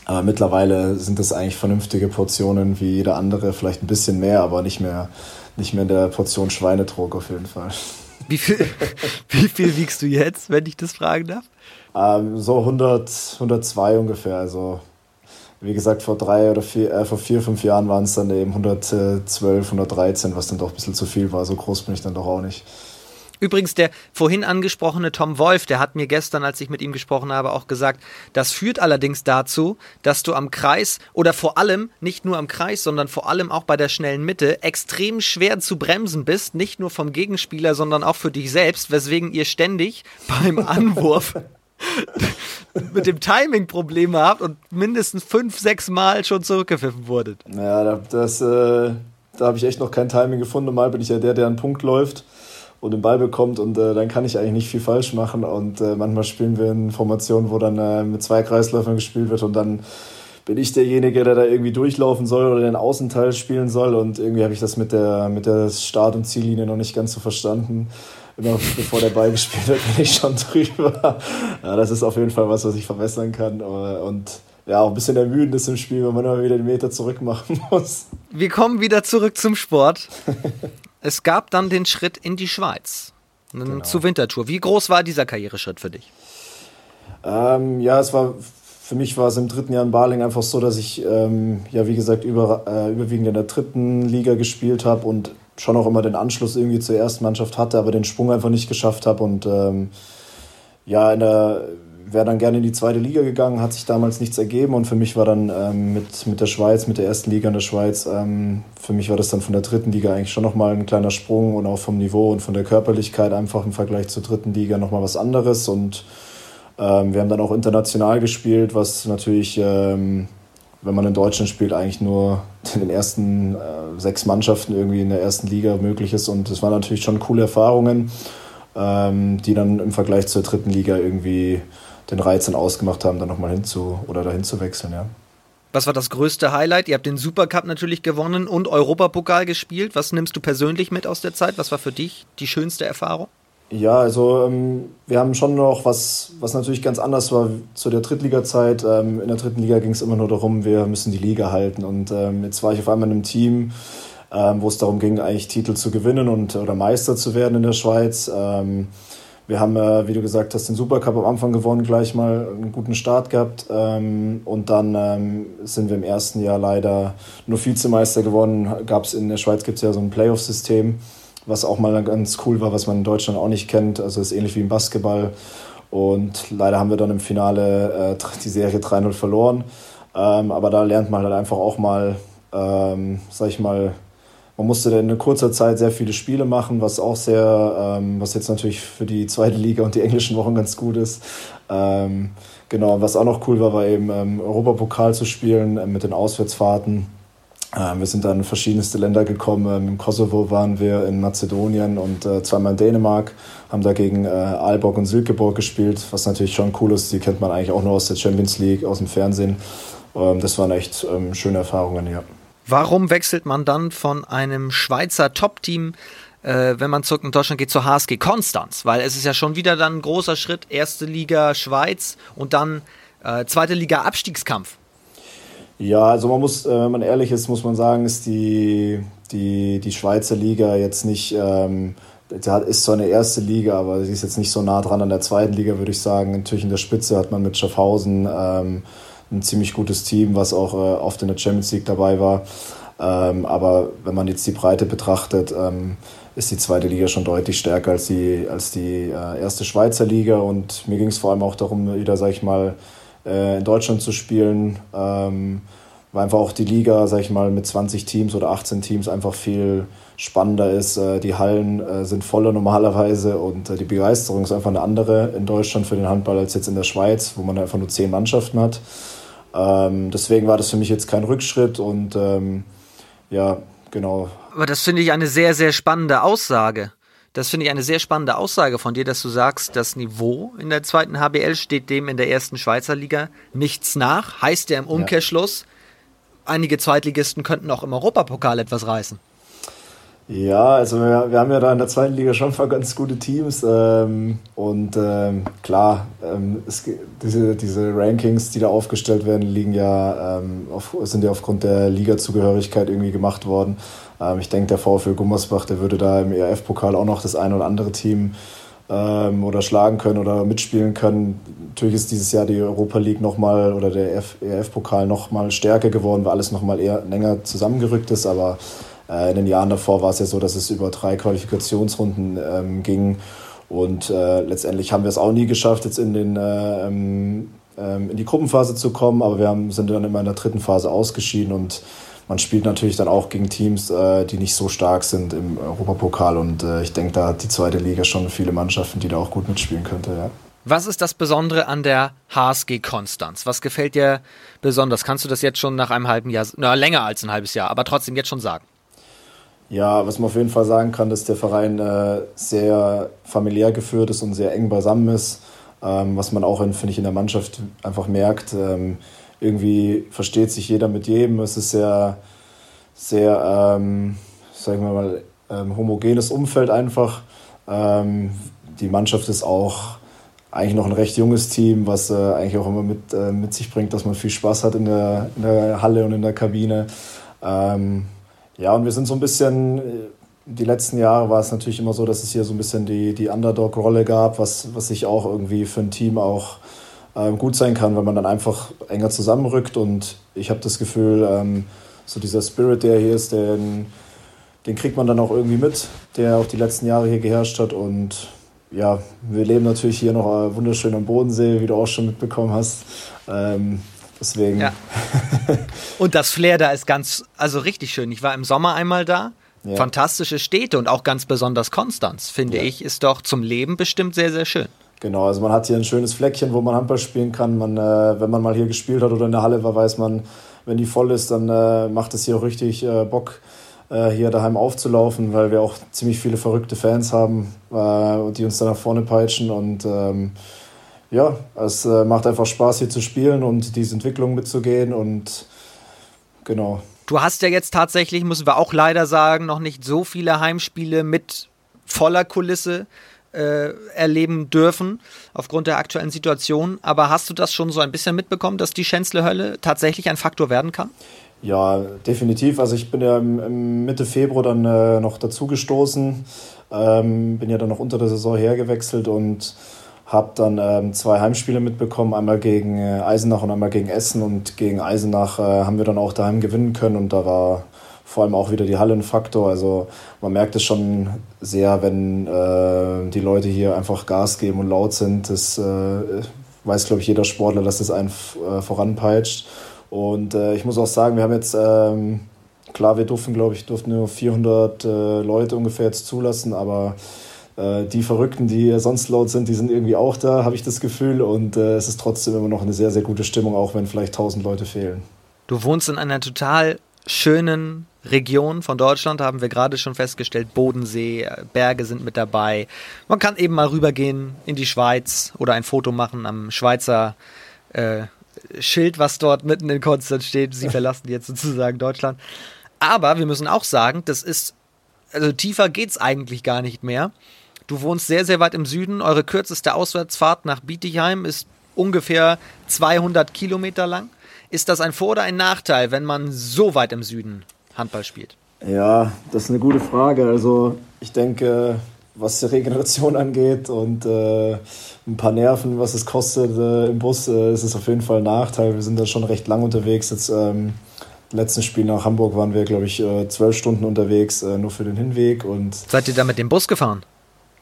aber mittlerweile sind das eigentlich vernünftige Portionen wie jeder andere, vielleicht ein bisschen mehr, aber nicht mehr, nicht mehr in der Portion Schweinedruck auf jeden Fall. Wie viel, <laughs> wie viel wiegst du jetzt, wenn ich das fragen darf? Ähm, so 100, 102 ungefähr. Also wie gesagt, vor drei oder vier, äh, vor vier, fünf Jahren waren es dann eben 112, 113, was dann doch ein bisschen zu viel war. So groß bin ich dann doch auch nicht. Übrigens, der vorhin angesprochene Tom Wolf, der hat mir gestern, als ich mit ihm gesprochen habe, auch gesagt, das führt allerdings dazu, dass du am Kreis oder vor allem, nicht nur am Kreis, sondern vor allem auch bei der schnellen Mitte, extrem schwer zu bremsen bist, nicht nur vom Gegenspieler, sondern auch für dich selbst, weswegen ihr ständig <laughs> beim Anwurf <laughs> mit dem Timing Probleme habt und mindestens fünf, sechs Mal schon zurückgepfiffen wurdet. Ja, das, äh, da habe ich echt noch kein Timing gefunden. Mal bin ich ja der, der einen Punkt läuft und den Ball bekommt und äh, dann kann ich eigentlich nicht viel falsch machen. Und äh, manchmal spielen wir in Formationen, wo dann äh, mit zwei Kreisläufern gespielt wird und dann bin ich derjenige, der da irgendwie durchlaufen soll oder den Außenteil spielen soll. Und irgendwie habe ich das mit der, mit der Start- und Ziellinie noch nicht ganz so verstanden. Immer bevor der Ball gespielt wird, bin ich schon <laughs> drüber. Ja, das ist auf jeden Fall was, was ich verbessern kann. Und ja, auch ein bisschen ermüdendes im Spiel, wenn man immer wieder den Meter zurück machen <laughs> muss. Wir kommen wieder zurück zum Sport. Es gab dann den Schritt in die Schweiz. Genau. Zur Wintertour. Wie groß war dieser Karriereschritt für dich? Ähm, ja, es war für mich war es im dritten Jahr in Baling einfach so, dass ich ähm, ja wie gesagt über, äh, überwiegend in der dritten Liga gespielt habe und schon auch immer den Anschluss irgendwie zur ersten Mannschaft hatte, aber den Sprung einfach nicht geschafft habe und ähm, ja in der wäre dann gerne in die zweite Liga gegangen, hat sich damals nichts ergeben und für mich war dann ähm, mit, mit der Schweiz, mit der ersten Liga in der Schweiz, ähm, für mich war das dann von der dritten Liga eigentlich schon nochmal ein kleiner Sprung und auch vom Niveau und von der Körperlichkeit einfach im Vergleich zur dritten Liga nochmal was anderes und ähm, wir haben dann auch international gespielt, was natürlich, ähm, wenn man in Deutschland spielt, eigentlich nur <laughs> in den ersten äh, sechs Mannschaften irgendwie in der ersten Liga möglich ist und das waren natürlich schon coole Erfahrungen, ähm, die dann im Vergleich zur dritten Liga irgendwie den Reiz dann ausgemacht haben, dann nochmal hinzu oder dahin zu wechseln, ja. Was war das größte Highlight? Ihr habt den Supercup natürlich gewonnen und Europapokal gespielt. Was nimmst du persönlich mit aus der Zeit? Was war für dich die schönste Erfahrung? Ja, also ähm, wir haben schon noch was, was natürlich ganz anders war zu der Drittliga-Zeit. Ähm, in der dritten Liga ging es immer nur darum, wir müssen die Liga halten. Und ähm, jetzt war ich auf einmal in einem Team, ähm, wo es darum ging, eigentlich Titel zu gewinnen und oder Meister zu werden in der Schweiz. Wir haben, äh, wie du gesagt hast, den Supercup am Anfang gewonnen, gleich mal einen guten Start gehabt. Ähm, und dann ähm, sind wir im ersten Jahr leider nur Vizemeister gewonnen. Gab's in der Schweiz gibt es ja so ein Playoff-System, was auch mal ganz cool war, was man in Deutschland auch nicht kennt. Also ist ähnlich wie im Basketball. Und leider haben wir dann im Finale äh, <laughs> die Serie 3-0 verloren. Ähm, aber da lernt man halt einfach auch mal, ähm, sag ich mal, man musste in kurzer Zeit sehr viele Spiele machen, was auch sehr, ähm, was jetzt natürlich für die zweite Liga und die englischen Wochen ganz gut ist. Ähm, genau, was auch noch cool war, war eben ähm, Europapokal zu spielen äh, mit den Auswärtsfahrten. Ähm, wir sind dann in verschiedenste Länder gekommen. Ähm, Im Kosovo waren wir, in Mazedonien und äh, zweimal in Dänemark, haben da gegen äh, Aalborg und Silkeborg gespielt, was natürlich schon cool ist. Die kennt man eigentlich auch nur aus der Champions League, aus dem Fernsehen. Ähm, das waren echt ähm, schöne Erfahrungen, ja. Warum wechselt man dann von einem Schweizer Top-Team, äh, wenn man zurück in Deutschland geht, zur HSG Konstanz? Weil es ist ja schon wieder dann ein großer Schritt, erste Liga Schweiz und dann äh, zweite Liga Abstiegskampf. Ja, also man muss, äh, wenn man ehrlich ist, muss man sagen, ist die, die, die Schweizer Liga jetzt nicht, ähm, ist zwar eine erste Liga, aber sie ist jetzt nicht so nah dran an der zweiten Liga, würde ich sagen. Natürlich in der Spitze hat man mit Schaffhausen ähm, ein ziemlich gutes Team, was auch äh, oft in der Champions League dabei war. Ähm, aber wenn man jetzt die Breite betrachtet, ähm, ist die zweite Liga schon deutlich stärker als die, als die äh, erste Schweizer Liga. Und mir ging es vor allem auch darum, wieder, sag ich mal, äh, in Deutschland zu spielen. Ähm, weil einfach auch die Liga, sag ich mal, mit 20 Teams oder 18 Teams einfach viel spannender ist. Äh, die Hallen äh, sind voller normalerweise und äh, die Begeisterung ist einfach eine andere in Deutschland für den Handball als jetzt in der Schweiz, wo man einfach nur zehn Mannschaften hat. Ähm, deswegen war das für mich jetzt kein Rückschritt und ähm, ja, genau. Aber das finde ich eine sehr, sehr spannende Aussage. Das finde ich eine sehr spannende Aussage von dir, dass du sagst, das Niveau in der zweiten HBL steht dem in der ersten Schweizer Liga nichts nach. Heißt ja im Umkehrschluss, ja. einige Zweitligisten könnten auch im Europapokal etwas reißen. Ja, also wir, wir haben ja da in der zweiten Liga schon ein ganz gute Teams ähm, und ähm, klar, ähm, es, diese, diese Rankings, die da aufgestellt werden, liegen ja, ähm, auf, sind ja aufgrund der Ligazugehörigkeit irgendwie gemacht worden. Ähm, ich denke, der VfL Gummersbach, der würde da im ERF-Pokal auch noch das ein oder andere Team ähm, oder schlagen können oder mitspielen können. Natürlich ist dieses Jahr die Europa League nochmal oder der ERF-Pokal nochmal stärker geworden, weil alles nochmal eher länger zusammengerückt ist, aber in den Jahren davor war es ja so, dass es über drei Qualifikationsrunden ähm, ging. Und äh, letztendlich haben wir es auch nie geschafft, jetzt in, den, äh, ähm, ähm, in die Gruppenphase zu kommen. Aber wir haben, sind dann immer in der dritten Phase ausgeschieden. Und man spielt natürlich dann auch gegen Teams, äh, die nicht so stark sind im Europapokal. Und äh, ich denke, da hat die zweite Liga schon viele Mannschaften, die da auch gut mitspielen könnte. Ja. Was ist das Besondere an der HSG Konstanz? Was gefällt dir besonders? Kannst du das jetzt schon nach einem halben Jahr, na länger als ein halbes Jahr, aber trotzdem jetzt schon sagen? Ja, was man auf jeden Fall sagen kann, dass der Verein äh, sehr familiär geführt ist und sehr eng beisammen ist. Ähm, was man auch, finde ich, in der Mannschaft einfach merkt. Ähm, irgendwie versteht sich jeder mit jedem. Es ist sehr, sehr, ähm, sagen wir mal, ähm, homogenes Umfeld einfach. Ähm, die Mannschaft ist auch eigentlich noch ein recht junges Team, was äh, eigentlich auch immer mit, äh, mit sich bringt, dass man viel Spaß hat in der, in der Halle und in der Kabine. Ähm, ja, und wir sind so ein bisschen, äh, die letzten Jahre war es natürlich immer so, dass es hier so ein bisschen die, die Underdog-Rolle gab, was, was sich auch irgendwie für ein Team auch ähm, gut sein kann, wenn man dann einfach enger zusammenrückt. Und ich habe das Gefühl, ähm, so dieser Spirit, der hier ist, den, den kriegt man dann auch irgendwie mit, der auch die letzten Jahre hier geherrscht hat. Und ja, wir leben natürlich hier noch äh, wunderschön am Bodensee, wie du auch schon mitbekommen hast. Ähm, Deswegen. Ja. <laughs> Und das Flair da ist ganz, also richtig schön. Ich war im Sommer einmal da. Ja. Fantastische Städte und auch ganz besonders Konstanz, finde ja. ich, ist doch zum Leben bestimmt sehr, sehr schön. Genau, also man hat hier ein schönes Fleckchen, wo man Handball spielen kann. Man, äh, wenn man mal hier gespielt hat oder in der Halle war, weiß man, wenn die voll ist, dann äh, macht es hier auch richtig äh, Bock, äh, hier daheim aufzulaufen, weil wir auch ziemlich viele verrückte Fans haben, äh, die uns da nach vorne peitschen und ähm, ja, es äh, macht einfach Spaß hier zu spielen und diese Entwicklung mitzugehen und genau. Du hast ja jetzt tatsächlich, müssen wir auch leider sagen, noch nicht so viele Heimspiele mit voller Kulisse äh, erleben dürfen, aufgrund der aktuellen Situation. Aber hast du das schon so ein bisschen mitbekommen, dass die Schänzle-Hölle tatsächlich ein Faktor werden kann? Ja, definitiv. Also ich bin ja Mitte Februar dann äh, noch dazugestoßen, ähm, bin ja dann noch unter der Saison hergewechselt und habe dann ähm, zwei Heimspiele mitbekommen, einmal gegen äh, Eisenach und einmal gegen Essen. Und gegen Eisenach äh, haben wir dann auch daheim gewinnen können. Und da war vor allem auch wieder die Hallenfaktor. Also man merkt es schon sehr, wenn äh, die Leute hier einfach Gas geben und laut sind. Das äh, weiß, glaube ich, jeder Sportler, dass das einen äh, voranpeitscht. Und äh, ich muss auch sagen, wir haben jetzt, ähm, klar, wir durften, glaube ich, durften nur 400 äh, Leute ungefähr jetzt zulassen, aber äh, die Verrückten, die sonst laut sind, die sind irgendwie auch da, habe ich das Gefühl. Und äh, es ist trotzdem immer noch eine sehr, sehr gute Stimmung, auch wenn vielleicht 1000 Leute fehlen. Du wohnst in einer total schönen Region von Deutschland, haben wir gerade schon festgestellt. Bodensee, Berge sind mit dabei. Man kann eben mal rübergehen in die Schweiz oder ein Foto machen am Schweizer äh, Schild, was dort mitten in Konstanz steht. Sie <laughs> verlassen jetzt sozusagen Deutschland. Aber wir müssen auch sagen, das ist, also tiefer geht's eigentlich gar nicht mehr. Du wohnst sehr, sehr weit im Süden. Eure kürzeste Auswärtsfahrt nach Bietigheim ist ungefähr 200 Kilometer lang. Ist das ein Vor- oder ein Nachteil, wenn man so weit im Süden Handball spielt? Ja, das ist eine gute Frage. Also ich denke, was die Regeneration <laughs> angeht und äh, ein paar Nerven, was es kostet äh, im Bus, äh, ist es auf jeden Fall ein Nachteil. Wir sind da schon recht lang unterwegs. Jetzt ähm, letzten Spiel nach Hamburg waren wir, glaube ich, äh, zwölf Stunden unterwegs, äh, nur für den Hinweg. Und Seid ihr da mit dem Bus gefahren?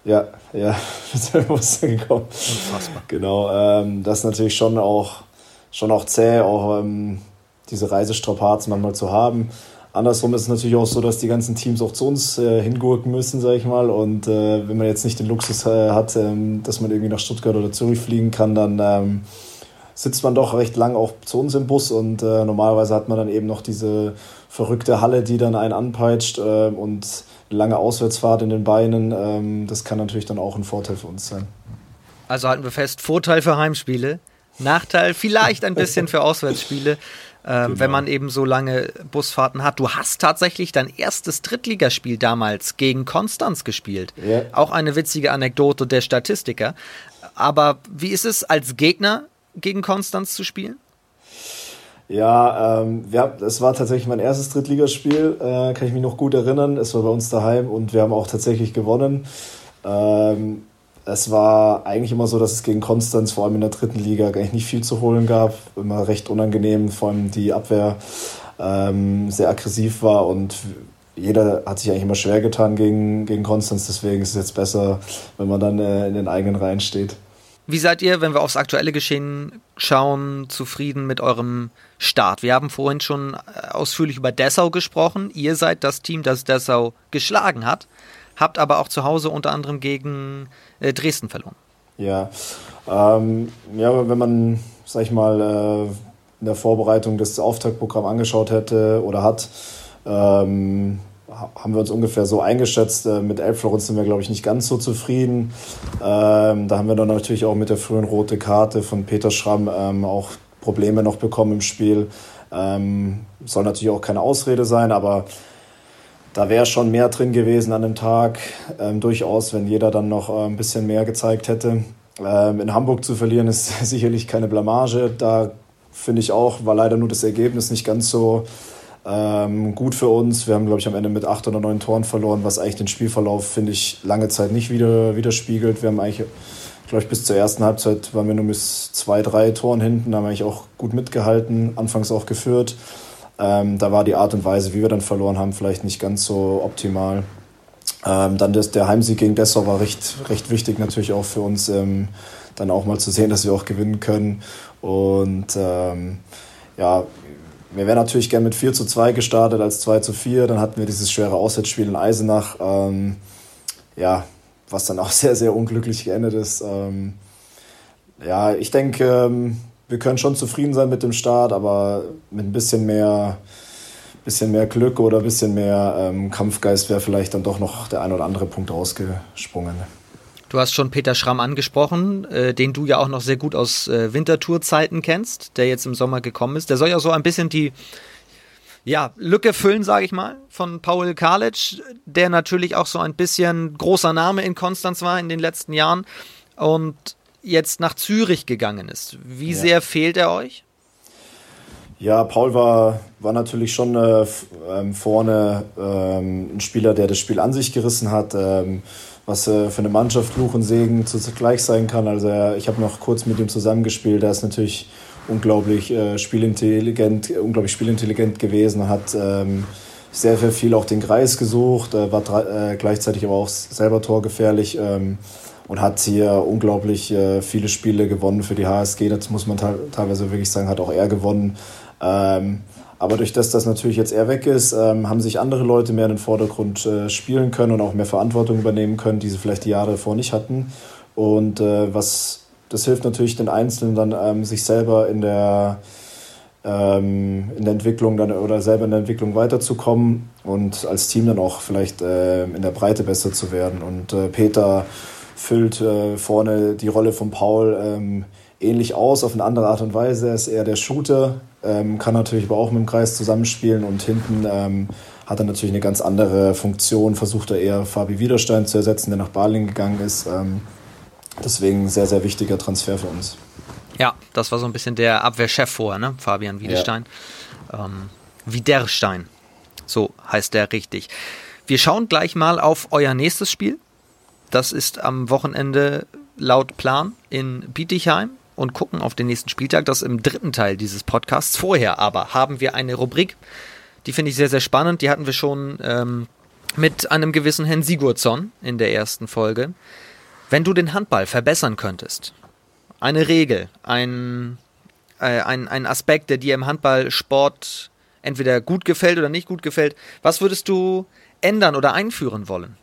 Ja, ja, <laughs> mit dem Bus gekommen. Unfassbar. Genau, ähm, das ist natürlich schon auch, schon auch zäh, auch ähm, diese Reisestrapazen manchmal zu haben. Andersrum ist es natürlich auch so, dass die ganzen Teams auch zu uns äh, hingurken müssen, sage ich mal. Und äh, wenn man jetzt nicht den Luxus äh, hat, ähm, dass man irgendwie nach Stuttgart oder Zürich fliegen kann, dann ähm, sitzt man doch recht lang auch zu uns im Bus. Und äh, normalerweise hat man dann eben noch diese verrückte Halle, die dann einen anpeitscht ähm, und eine lange Auswärtsfahrt in den Beinen. Ähm, das kann natürlich dann auch ein Vorteil für uns sein. Also halten wir fest, Vorteil für Heimspiele, Nachteil vielleicht ein bisschen für Auswärtsspiele ähm, genau. wenn man eben so lange Busfahrten hat. Du hast tatsächlich dein erstes Drittligaspiel damals gegen Konstanz gespielt. Yeah. Auch eine witzige Anekdote der Statistiker. Aber wie ist es als Gegner gegen Konstanz zu spielen? Ja, ähm, wir, es war tatsächlich mein erstes Drittligaspiel, äh, kann ich mich noch gut erinnern. Es war bei uns daheim und wir haben auch tatsächlich gewonnen. Ähm, es war eigentlich immer so, dass es gegen Konstanz, vor allem in der dritten Liga, gar nicht viel zu holen gab. Immer recht unangenehm, vor allem die Abwehr ähm, sehr aggressiv war und jeder hat sich eigentlich immer schwer getan gegen, gegen Konstanz. Deswegen ist es jetzt besser, wenn man dann äh, in den eigenen Reihen steht. Wie seid ihr, wenn wir aufs aktuelle Geschehen schauen, zufrieden mit eurem Start? Wir haben vorhin schon äh, ausführlich über Dessau gesprochen. Ihr seid das Team, das Dessau geschlagen hat habt aber auch zu Hause unter anderem gegen äh, Dresden verloren. Ja, ähm, ja, wenn man, sag ich mal, äh, in der Vorbereitung das Auftaktprogramm angeschaut hätte oder hat, ähm, haben wir uns ungefähr so eingeschätzt. Äh, mit Elbflorenz sind wir, glaube ich, nicht ganz so zufrieden. Ähm, da haben wir dann natürlich auch mit der frühen rote Karte von Peter Schramm ähm, auch Probleme noch bekommen im Spiel. Ähm, soll natürlich auch keine Ausrede sein, aber da wäre schon mehr drin gewesen an dem Tag, ähm, durchaus, wenn jeder dann noch äh, ein bisschen mehr gezeigt hätte. Ähm, in Hamburg zu verlieren ist <laughs> sicherlich keine Blamage. Da finde ich auch, war leider nur das Ergebnis nicht ganz so ähm, gut für uns. Wir haben, glaube ich, am Ende mit acht oder neun Toren verloren, was eigentlich den Spielverlauf, finde ich, lange Zeit nicht wieder, widerspiegelt. Wir haben eigentlich, glaube ich, bis zur ersten Halbzeit waren wir nur mit zwei, drei Toren hinten, haben eigentlich auch gut mitgehalten, anfangs auch geführt. Ähm, da war die Art und Weise, wie wir dann verloren haben, vielleicht nicht ganz so optimal. Ähm, dann das, der Heimsieg gegen Dessau war recht, recht wichtig natürlich auch für uns, ähm, dann auch mal zu sehen, dass wir auch gewinnen können. Und ähm, ja, wir wären natürlich gern mit 4 zu 2 gestartet als 2 zu 4. Dann hatten wir dieses schwere Auswärtsspiel in Eisenach. Ähm, ja, was dann auch <laughs> sehr, sehr unglücklich geendet ist. Ähm, ja, ich denke, ähm, wir können schon zufrieden sein mit dem Start, aber mit ein bisschen mehr, bisschen mehr Glück oder ein bisschen mehr ähm, Kampfgeist wäre vielleicht dann doch noch der ein oder andere Punkt rausgesprungen. Du hast schon Peter Schramm angesprochen, äh, den du ja auch noch sehr gut aus äh, Wintertourzeiten kennst, der jetzt im Sommer gekommen ist. Der soll ja so ein bisschen die ja, Lücke füllen, sage ich mal, von Paul Kalic, der natürlich auch so ein bisschen großer Name in Konstanz war in den letzten Jahren. Und jetzt nach Zürich gegangen ist. Wie ja. sehr fehlt er euch? Ja, Paul war, war natürlich schon äh, ähm, vorne ähm, ein Spieler, der das Spiel an sich gerissen hat, ähm, was äh, für eine Mannschaft Fluch und Segen zugleich sein kann. Also er, ich habe noch kurz mit ihm zusammengespielt. Er ist natürlich unglaublich äh, spielintelligent, unglaublich spielintelligent gewesen, hat ähm, sehr, sehr viel auch den Kreis gesucht, äh, war äh, gleichzeitig aber auch selber torgefährlich ähm, und hat hier unglaublich äh, viele Spiele gewonnen für die HSG. Das muss man teilweise wirklich sagen, hat auch er gewonnen. Ähm, aber durch das, dass natürlich jetzt er weg ist, ähm, haben sich andere Leute mehr in den Vordergrund äh, spielen können und auch mehr Verantwortung übernehmen können, die sie vielleicht die Jahre davor nicht hatten. Und äh, was das hilft natürlich den Einzelnen dann, ähm, sich selber in der ähm, in der Entwicklung dann oder selber in der Entwicklung weiterzukommen und als Team dann auch vielleicht äh, in der Breite besser zu werden. Und äh, Peter füllt äh, vorne die Rolle von Paul ähm, ähnlich aus, auf eine andere Art und Weise. Er ist eher der Shooter, ähm, kann natürlich aber auch mit dem Kreis zusammenspielen und hinten ähm, hat er natürlich eine ganz andere Funktion, versucht er eher Fabi Widerstein zu ersetzen, der nach Baling gegangen ist. Ähm, deswegen sehr, sehr wichtiger Transfer für uns. Ja, das war so ein bisschen der Abwehrchef vorher, ne? Fabian Wiedestein. Ja. Ähm, Widerstein. So heißt der richtig. Wir schauen gleich mal auf euer nächstes Spiel. Das ist am Wochenende laut Plan in Bietigheim und gucken auf den nächsten Spieltag. Das im dritten Teil dieses Podcasts. Vorher aber haben wir eine Rubrik, die finde ich sehr, sehr spannend. Die hatten wir schon ähm, mit einem gewissen Herrn Sigurdsson in der ersten Folge. Wenn du den Handball verbessern könntest, eine Regel, ein, äh, ein, ein Aspekt, der dir im Handballsport entweder gut gefällt oder nicht gut gefällt, was würdest du ändern oder einführen wollen?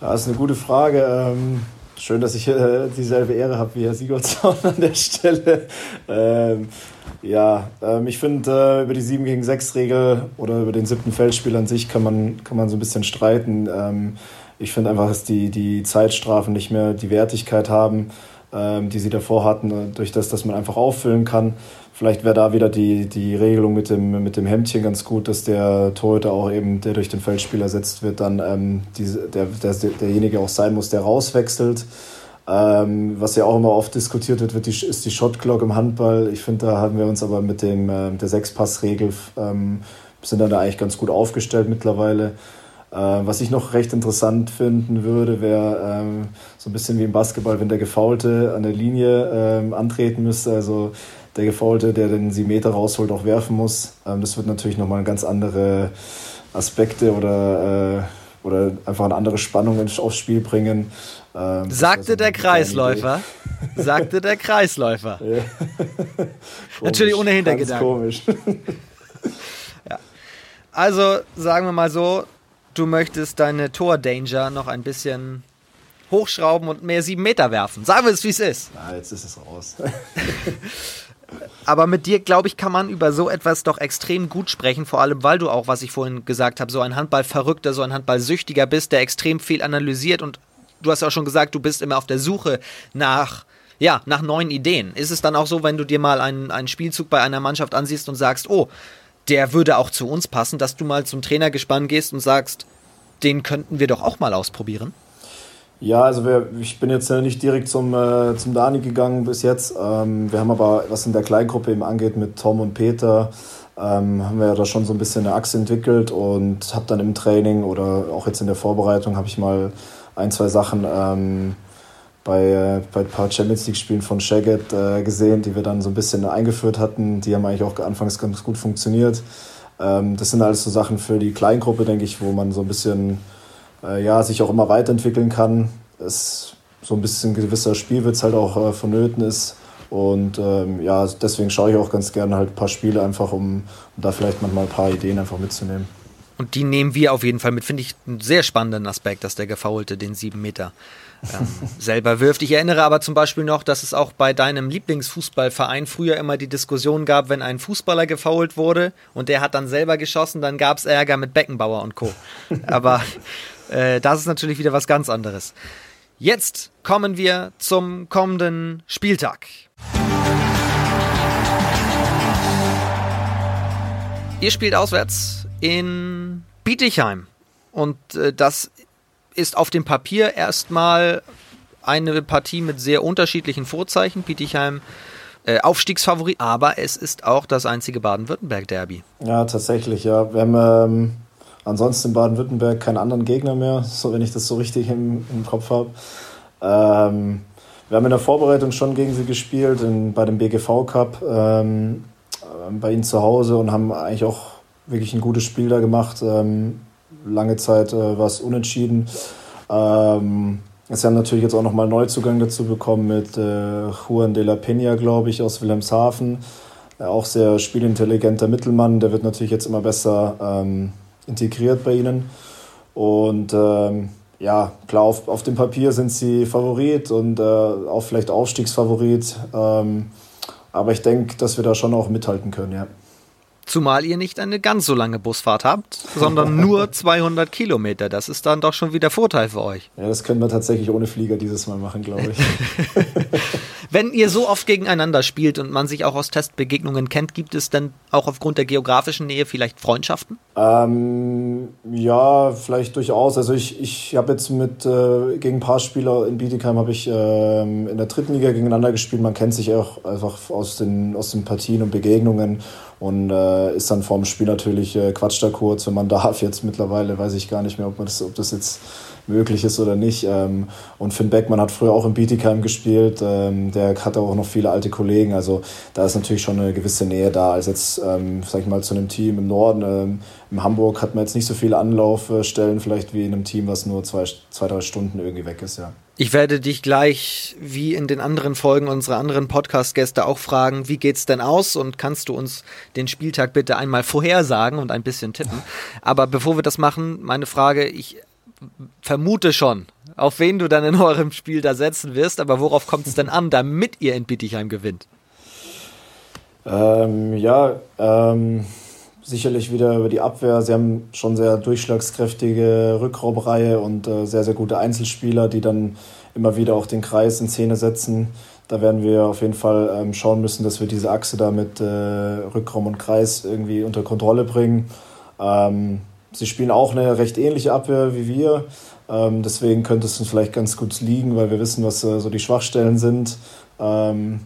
Das ist eine gute Frage. Ähm, schön, dass ich äh, dieselbe Ehre habe wie Herr Sigurdsson <laughs> an der Stelle. Ähm, ja, ähm, ich finde, äh, über die 7 gegen 6 Regel oder über den siebten Feldspiel an sich kann man, kann man so ein bisschen streiten. Ähm, ich finde einfach, dass die, die Zeitstrafen nicht mehr die Wertigkeit haben ähm, die sie davor hatten, äh, durch das, dass man einfach auffüllen kann. Vielleicht wäre da wieder die, die Regelung mit dem, mit dem Hemdchen ganz gut, dass der Torhüter auch eben, der durch den Feldspieler ersetzt wird, dann ähm, diese, der, der, derjenige auch sein muss, der rauswechselt. Ähm, was ja auch immer oft diskutiert wird, wird die, ist die Shotclock im Handball. Ich finde, da haben wir uns aber mit dem, äh, der Sechspass-Regel ähm, sind dann da eigentlich ganz gut aufgestellt mittlerweile. Äh, was ich noch recht interessant finden würde, wäre ähm, so ein bisschen wie im Basketball, wenn der Gefaulte an der Linie ähm, antreten müsste. Also der Gefaulte, der den sieben Meter rausholt, auch werfen muss. Ähm, das wird natürlich nochmal ganz andere Aspekte oder, äh, oder einfach eine andere Spannung aufs Spiel bringen. Ähm, Sagte der <laughs> Kreisläufer. Sagte der Kreisläufer. Natürlich ohne Hintergedanken. komisch. <laughs> ja. Also sagen wir mal so, du möchtest deine Tor-Danger noch ein bisschen hochschrauben und mehr sieben Meter werfen. Sagen wir es, wie es ist. Na, jetzt ist es raus. <laughs> Aber mit dir, glaube ich, kann man über so etwas doch extrem gut sprechen, vor allem weil du auch, was ich vorhin gesagt habe, so ein Handballverrückter, so ein Handballsüchtiger bist, der extrem viel analysiert und du hast auch schon gesagt, du bist immer auf der Suche nach ja, nach neuen Ideen. Ist es dann auch so, wenn du dir mal einen, einen Spielzug bei einer Mannschaft ansiehst und sagst, oh, der würde auch zu uns passen, dass du mal zum Trainergespann gehst und sagst, den könnten wir doch auch mal ausprobieren? Ja, also wir, ich bin jetzt nicht direkt zum, äh, zum Dani gegangen bis jetzt. Ähm, wir haben aber, was in der Kleingruppe eben angeht, mit Tom und Peter, ähm, haben wir ja da schon so ein bisschen eine Achse entwickelt und habe dann im Training oder auch jetzt in der Vorbereitung habe ich mal ein, zwei Sachen ähm, bei, äh, bei ein paar Champions League-Spielen von Shaggett äh, gesehen, die wir dann so ein bisschen eingeführt hatten. Die haben eigentlich auch anfangs ganz gut funktioniert. Ähm, das sind alles so Sachen für die Kleingruppe, denke ich, wo man so ein bisschen äh, ja, sich auch immer weiterentwickeln kann. Es so ein bisschen gewisser Spielwitz halt auch äh, vonnöten ist. Und ähm, ja, deswegen schaue ich auch ganz gerne halt ein paar Spiele einfach, um, um da vielleicht manchmal ein paar Ideen einfach mitzunehmen. Und die nehmen wir auf jeden Fall mit. Finde ich einen sehr spannenden Aspekt, dass der Gefaulte den sieben Meter ähm, <laughs> selber wirft. Ich erinnere aber zum Beispiel noch, dass es auch bei deinem Lieblingsfußballverein früher immer die Diskussion gab, wenn ein Fußballer gefault wurde und der hat dann selber geschossen, dann gab es Ärger mit Beckenbauer und Co. <laughs> Aber äh, das ist natürlich wieder was ganz anderes. Jetzt kommen wir zum kommenden Spieltag. Ihr spielt auswärts in Bietigheim. Und äh, das ist auf dem Papier erstmal eine Partie mit sehr unterschiedlichen Vorzeichen. Bietigheim äh, Aufstiegsfavorit, aber es ist auch das einzige Baden-Württemberg-Derby. Ja, tatsächlich, ja. Wir haben ähm, ansonsten in Baden-Württemberg keinen anderen Gegner mehr, so wenn ich das so richtig im, im Kopf habe. Ähm, wir haben in der Vorbereitung schon gegen sie gespielt, in, bei dem BGV Cup, ähm, bei ihnen zu Hause und haben eigentlich auch wirklich ein gutes Spiel da gemacht. Ähm, lange Zeit äh, war es unentschieden. Ähm, Sie haben natürlich jetzt auch nochmal Neuzugang dazu bekommen mit äh, Juan de la Peña, glaube ich, aus Wilhelmshaven. Auch sehr spielintelligenter Mittelmann. Der wird natürlich jetzt immer besser ähm, integriert bei ihnen. Und ähm, ja, klar, auf, auf dem Papier sind sie Favorit und äh, auch vielleicht Aufstiegsfavorit. Ähm, aber ich denke, dass wir da schon auch mithalten können, ja. Zumal ihr nicht eine ganz so lange Busfahrt habt, sondern <laughs> nur 200 Kilometer. Das ist dann doch schon wieder Vorteil für euch. Ja, das können wir tatsächlich ohne Flieger dieses Mal machen, glaube ich. <laughs> Wenn ihr so oft gegeneinander spielt und man sich auch aus Testbegegnungen kennt, gibt es denn auch aufgrund der geografischen Nähe vielleicht Freundschaften? Ähm, ja, vielleicht durchaus. Also ich, ich habe jetzt mit äh, gegen ein paar Spieler in Bietigheim habe ich äh, in der dritten Liga gegeneinander gespielt. Man kennt sich auch einfach aus den, aus den Partien und Begegnungen und äh, ist dann vorm Spiel natürlich äh, quatscht da kurz, wenn man darf. Jetzt mittlerweile weiß ich gar nicht mehr, ob, man das, ob das jetzt möglich ist oder nicht. Ähm, und Finn Beckmann hat früher auch in Bietigheim gespielt. Ähm, der hatte auch noch viele alte Kollegen. Also da ist natürlich schon eine gewisse Nähe da, als jetzt, ähm, sag ich mal, zu einem Team im Norden. Ähm, in Hamburg hat man jetzt nicht so viele Anlaufstellen, vielleicht wie in einem Team, was nur zwei, zwei drei Stunden irgendwie weg ist, ja. Ich werde dich gleich, wie in den anderen Folgen unserer anderen Podcast-Gäste, auch fragen, wie geht's denn aus und kannst du uns den Spieltag bitte einmal vorhersagen und ein bisschen tippen? <laughs> Aber bevor wir das machen, meine Frage, ich vermute schon, auf wen du dann in eurem Spiel da setzen wirst, aber worauf kommt es denn an, damit ihr in Bittigheim gewinnt? Ähm, ja, ähm, sicherlich wieder über die Abwehr. Sie haben schon sehr durchschlagskräftige Rückraumreihe und äh, sehr, sehr gute Einzelspieler, die dann immer wieder auch den Kreis in Szene setzen. Da werden wir auf jeden Fall ähm, schauen müssen, dass wir diese Achse da mit äh, Rückraum und Kreis irgendwie unter Kontrolle bringen. Ähm, Sie spielen auch eine recht ähnliche Abwehr wie wir. Ähm, deswegen könnte es uns vielleicht ganz gut liegen, weil wir wissen, was äh, so die Schwachstellen sind. Ähm,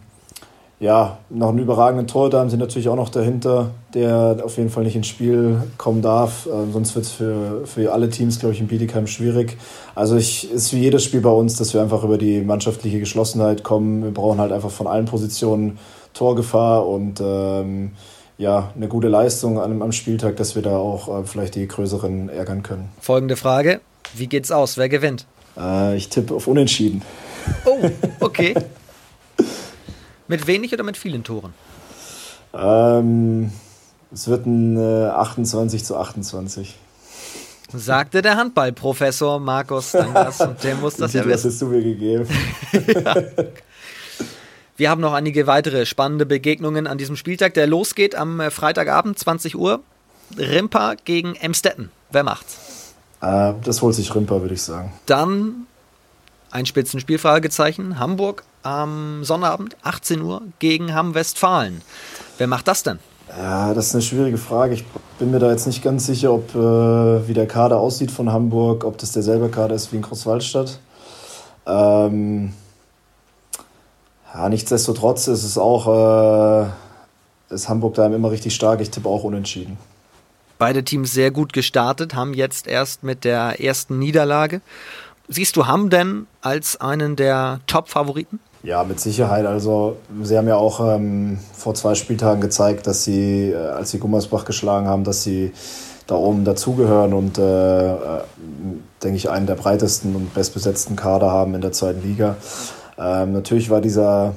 ja, noch einen überragenden Torhüter haben sie natürlich auch noch dahinter, der auf jeden Fall nicht ins Spiel kommen darf. Ähm, sonst wird es für, für alle Teams, glaube ich, in Bietigheim schwierig. Also es ist wie jedes Spiel bei uns, dass wir einfach über die mannschaftliche Geschlossenheit kommen. Wir brauchen halt einfach von allen Positionen Torgefahr und ähm, ja, eine gute Leistung am, am Spieltag, dass wir da auch äh, vielleicht die größeren ärgern können. Folgende Frage: Wie geht's aus? Wer gewinnt? Äh, ich tippe auf Unentschieden. Oh, <laughs> okay. mit wenig oder mit vielen Toren? Ähm, es wird ein äh, 28 zu 28. Sagte der Handballprofessor Markus Dangers und der muss <laughs> das ja wissen. Das hast du mir gegeben. <laughs> ja. Wir haben noch einige weitere spannende Begegnungen an diesem Spieltag, der losgeht am äh, Freitagabend, 20 Uhr. Rimpa gegen Emstetten. Wer macht's? Äh, das holt sich Rimpa, würde ich sagen. Dann ein Spitzenspielfragezeichen. Hamburg am Sonnabend, 18 Uhr, gegen Hamm-Westfalen. Wer macht das denn? Ja, das ist eine schwierige Frage. Ich bin mir da jetzt nicht ganz sicher, ob äh, wie der Kader aussieht von Hamburg, ob das derselbe Kader ist wie in Großwaldstadt. Ähm, ja, nichtsdestotrotz ist es auch, äh, ist Hamburg da immer richtig stark. Ich tippe auch unentschieden. Beide Teams sehr gut gestartet, haben jetzt erst mit der ersten Niederlage. Siehst du Hamm denn als einen der Top-Favoriten? Ja, mit Sicherheit. Also sie haben ja auch ähm, vor zwei Spieltagen gezeigt, dass sie, äh, als sie Gummersbach geschlagen haben, dass sie da oben dazugehören und, äh, äh, denke ich, einen der breitesten und bestbesetzten Kader haben in der zweiten Liga. Ähm, natürlich war dieser,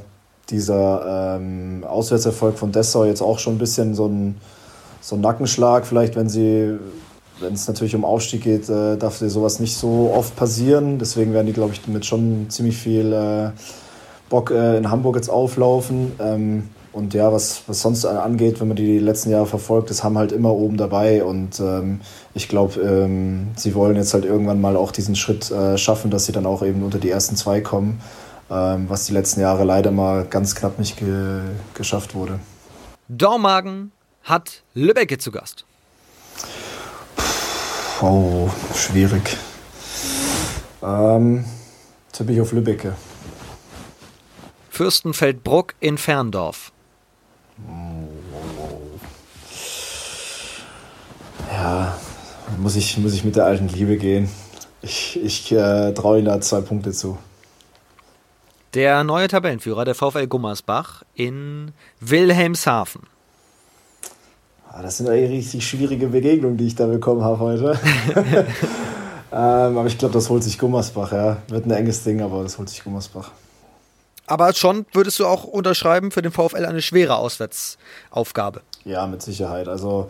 dieser ähm, Auswärtserfolg von Dessau jetzt auch schon ein bisschen so ein, so ein Nackenschlag. Vielleicht, wenn sie, wenn es natürlich um Aufstieg geht, äh, darf dir sowas nicht so oft passieren. Deswegen werden die, glaube ich, mit schon ziemlich viel äh, Bock äh, in Hamburg jetzt auflaufen. Ähm, und ja, was, was sonst angeht, wenn man die letzten Jahre verfolgt, das haben halt immer oben dabei. Und ähm, ich glaube, ähm, sie wollen jetzt halt irgendwann mal auch diesen Schritt äh, schaffen, dass sie dann auch eben unter die ersten zwei kommen was die letzten Jahre leider mal ganz knapp nicht ge geschafft wurde. Dormagen hat Lübbecke zu Gast. Oh, schwierig. Ähm, tippe ich auf Lübbecke. Fürstenfeldbruck in Ferndorf. Ja, muss ich, muss ich mit der alten Liebe gehen. Ich, ich äh, traue ihnen da zwei Punkte zu. Der neue Tabellenführer, der VfL Gummersbach in Wilhelmshaven. Ah, das sind eigentlich richtig schwierige Begegnungen, die ich da bekommen habe heute. <laughs> ähm, aber ich glaube, das holt sich Gummersbach, ja. Wird ein enges Ding, aber das holt sich Gummersbach. Aber schon würdest du auch unterschreiben für den VfL eine schwere Auswärtsaufgabe. Ja, mit Sicherheit. Also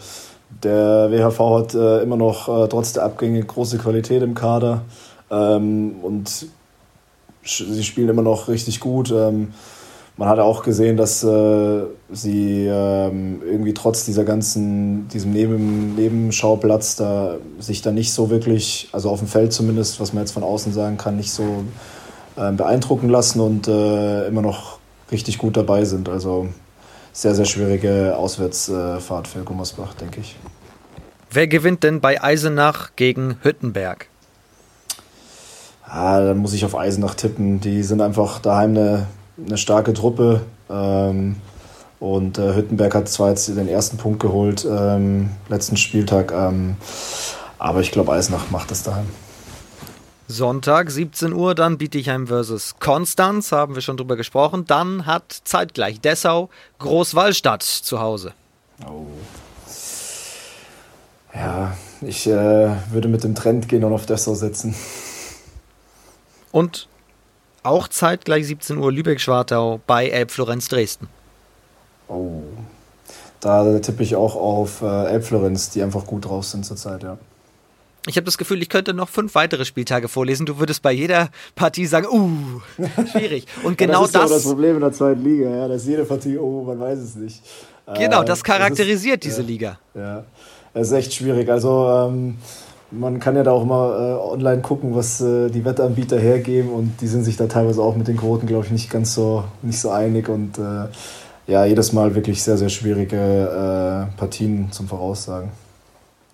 der WHV hat äh, immer noch äh, trotz der Abgänge große Qualität im Kader ähm, und sie spielen immer noch richtig gut. Ähm, man hat auch gesehen, dass äh, sie ähm, irgendwie trotz dieser ganzen, diesem Neben, Nebenschauplatz da sich da nicht so wirklich, also auf dem Feld zumindest, was man jetzt von außen sagen kann, nicht so äh, beeindrucken lassen und äh, immer noch richtig gut dabei sind. Also sehr, sehr schwierige Auswärtsfahrt für Gummersbach, denke ich. Wer gewinnt denn bei Eisenach gegen Hüttenberg? Ah, dann muss ich auf Eisenach tippen. Die sind einfach daheim eine eine starke Truppe. Ähm, und äh, Hüttenberg hat zwar jetzt den ersten Punkt geholt, ähm, letzten Spieltag, ähm, aber ich glaube, Eisenach macht das daheim. Sonntag, 17 Uhr, dann Bietigheim versus Konstanz, haben wir schon drüber gesprochen. Dann hat zeitgleich Dessau Großwallstadt zu Hause. Oh. Ja, ich äh, würde mit dem Trend gehen und auf Dessau setzen. Und auch zeitgleich 17 Uhr Lübeck-Schwartau bei Elbflorenz Dresden. Oh. Da tippe ich auch auf äh, Elbflorenz, die einfach gut drauf sind zurzeit, ja. Ich habe das Gefühl, ich könnte noch fünf weitere Spieltage vorlesen. Du würdest bei jeder Partie sagen, uh, <laughs> schwierig. Und genau ja, das ist das. Ja das Problem in der zweiten Liga, ja, dass jede Partie, oh, man weiß es nicht. Genau, das charakterisiert das ist, diese Liga. Ja, es ist echt schwierig. Also, ähm, man kann ja da auch mal äh, online gucken, was äh, die Wettanbieter hergeben und die sind sich da teilweise auch mit den Quoten, glaube ich, nicht ganz so, nicht so einig und äh, ja, jedes Mal wirklich sehr, sehr schwierige äh, Partien zum Voraussagen.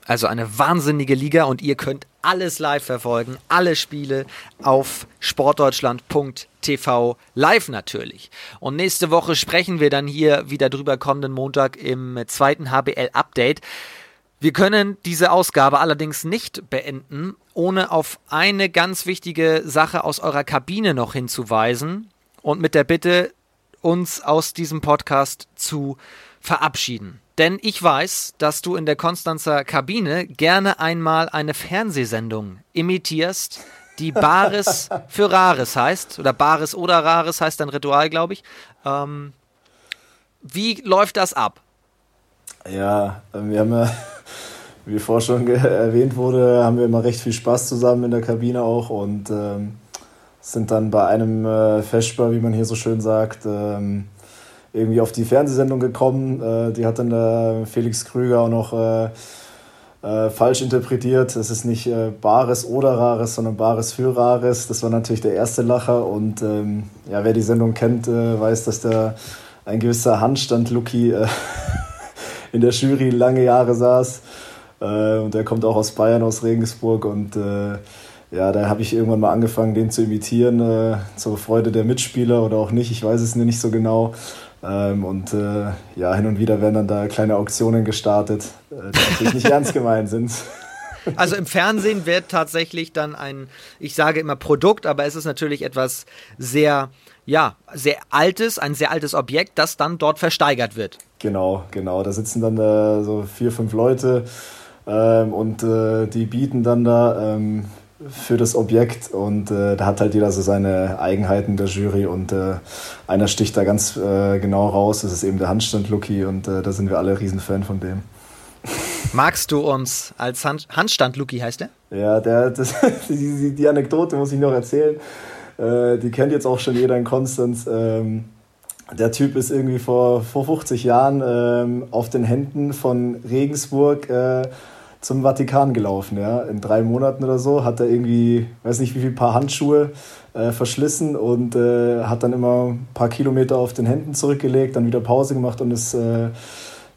Also eine wahnsinnige Liga und ihr könnt alles live verfolgen, alle Spiele auf sportdeutschland.tv live natürlich. Und nächste Woche sprechen wir dann hier wieder drüber kommenden Montag im zweiten HBL Update. Wir können diese Ausgabe allerdings nicht beenden, ohne auf eine ganz wichtige Sache aus eurer Kabine noch hinzuweisen und mit der Bitte, uns aus diesem Podcast zu verabschieden. Denn ich weiß, dass du in der Konstanzer Kabine gerne einmal eine Fernsehsendung imitierst, die Bares <laughs> für Rares heißt. Oder Bares oder Rares heißt ein Ritual, glaube ich. Ähm, wie läuft das ab? Ja, wir haben ja wie vorher schon erwähnt wurde, haben wir immer recht viel Spaß zusammen in der Kabine auch und ähm, sind dann bei einem äh, Feschbar, wie man hier so schön sagt, ähm, irgendwie auf die Fernsehsendung gekommen. Äh, die hat dann der Felix Krüger auch noch äh, äh falsch interpretiert. Es ist nicht äh, Bares oder Rares, sondern Bares für Rares. Das war natürlich der erste Lacher und ähm, ja, wer die Sendung kennt, äh, weiß, dass da ein gewisser Handstand-Lucky <laughs> in der Jury lange Jahre saß. Äh, und der kommt auch aus Bayern, aus Regensburg. Und äh, ja, da habe ich irgendwann mal angefangen, den zu imitieren, äh, zur Freude der Mitspieler oder auch nicht. Ich weiß es nicht so genau. Ähm, und äh, ja, hin und wieder werden dann da kleine Auktionen gestartet, äh, die natürlich nicht <laughs> ernst gemeint sind. Also im Fernsehen wird tatsächlich dann ein, ich sage immer Produkt, aber es ist natürlich etwas sehr, ja, sehr altes, ein sehr altes Objekt, das dann dort versteigert wird. Genau, genau. Da sitzen dann äh, so vier, fünf Leute ähm, und äh, die bieten dann da ähm, für das Objekt und äh, da hat halt jeder so seine Eigenheiten der Jury und äh, einer sticht da ganz äh, genau raus, das ist eben der Handstand-Lucky und äh, da sind wir alle Riesenfan von dem. Magst du uns als Hand Handstand-Lucky heißt der? Ja, der, <laughs> das, die, die, Anekdote muss ich noch erzählen. Äh, die kennt jetzt auch schon jeder in Konstanz. Ähm, der Typ ist irgendwie vor, vor 50 Jahren ähm, auf den Händen von Regensburg äh, zum Vatikan gelaufen, ja. In drei Monaten oder so hat er irgendwie, weiß nicht wie viel Paar Handschuhe äh, verschlissen und äh, hat dann immer ein paar Kilometer auf den Händen zurückgelegt, dann wieder Pause gemacht und ist äh,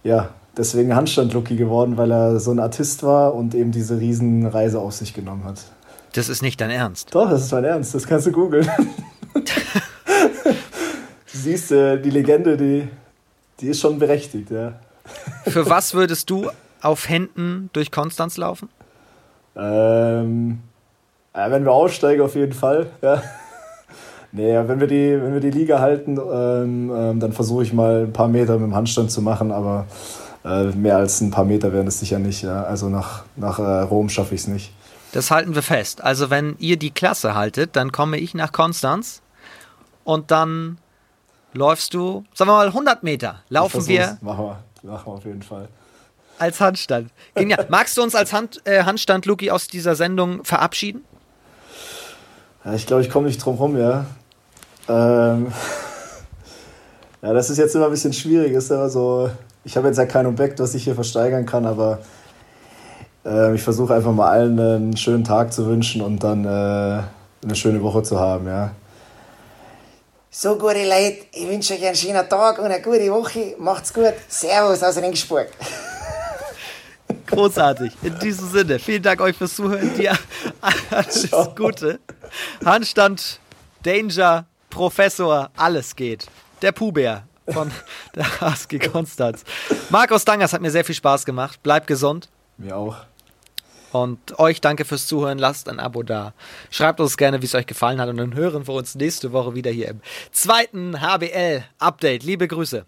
ja deswegen Handstand-Lucky geworden, weil er so ein Artist war und eben diese Riesenreise auf sich genommen hat. Das ist nicht dein Ernst. Doch, das ist mein Ernst, das kannst du googeln. <laughs> du siehst, äh, die Legende, die, die ist schon berechtigt, ja. Für was würdest du auf Händen durch Konstanz laufen? Ähm, ja, wenn wir aufsteigen, auf jeden Fall. Ja. <laughs> Nee, wenn wir die, wenn wir die Liga halten, ähm, ähm, dann versuche ich mal ein paar Meter mit dem Handstand zu machen, aber äh, mehr als ein paar Meter wären es sicher nicht. Ja. Also nach, nach äh, Rom schaffe ich es nicht. Das halten wir fest. Also wenn ihr die Klasse haltet, dann komme ich nach Konstanz und dann läufst du, sagen wir mal 100 Meter, laufen wir. Machen wir, machen wir auf jeden Fall. Als Handstand. Genial. Magst du uns als Hand, äh, Handstand, Luki, aus dieser Sendung verabschieden? Ja, ich glaube, ich komme nicht drum rum, ja. Ähm, <laughs> ja, das ist jetzt immer ein bisschen schwierig. Ist immer so, ich habe jetzt ja kein Objekt, was ich hier versteigern kann, aber äh, ich versuche einfach mal allen einen schönen Tag zu wünschen und dann äh, eine schöne Woche zu haben, ja. So, gute Leute, ich wünsche euch einen schönen Tag und eine gute Woche. Macht's gut. Servus aus Ringsburg. <laughs> Großartig. In diesem Sinne, vielen Dank euch fürs Zuhören. Dir alles Gute. Handstand, Danger, Professor, alles geht. Der Puber von <laughs> der HSG Konstanz. Markus Dangers hat mir sehr viel Spaß gemacht. Bleibt gesund. Mir auch. Und euch danke fürs Zuhören. Lasst ein Abo da. Schreibt uns gerne, wie es euch gefallen hat. Und dann hören wir uns nächste Woche wieder hier im zweiten HBL Update. Liebe Grüße.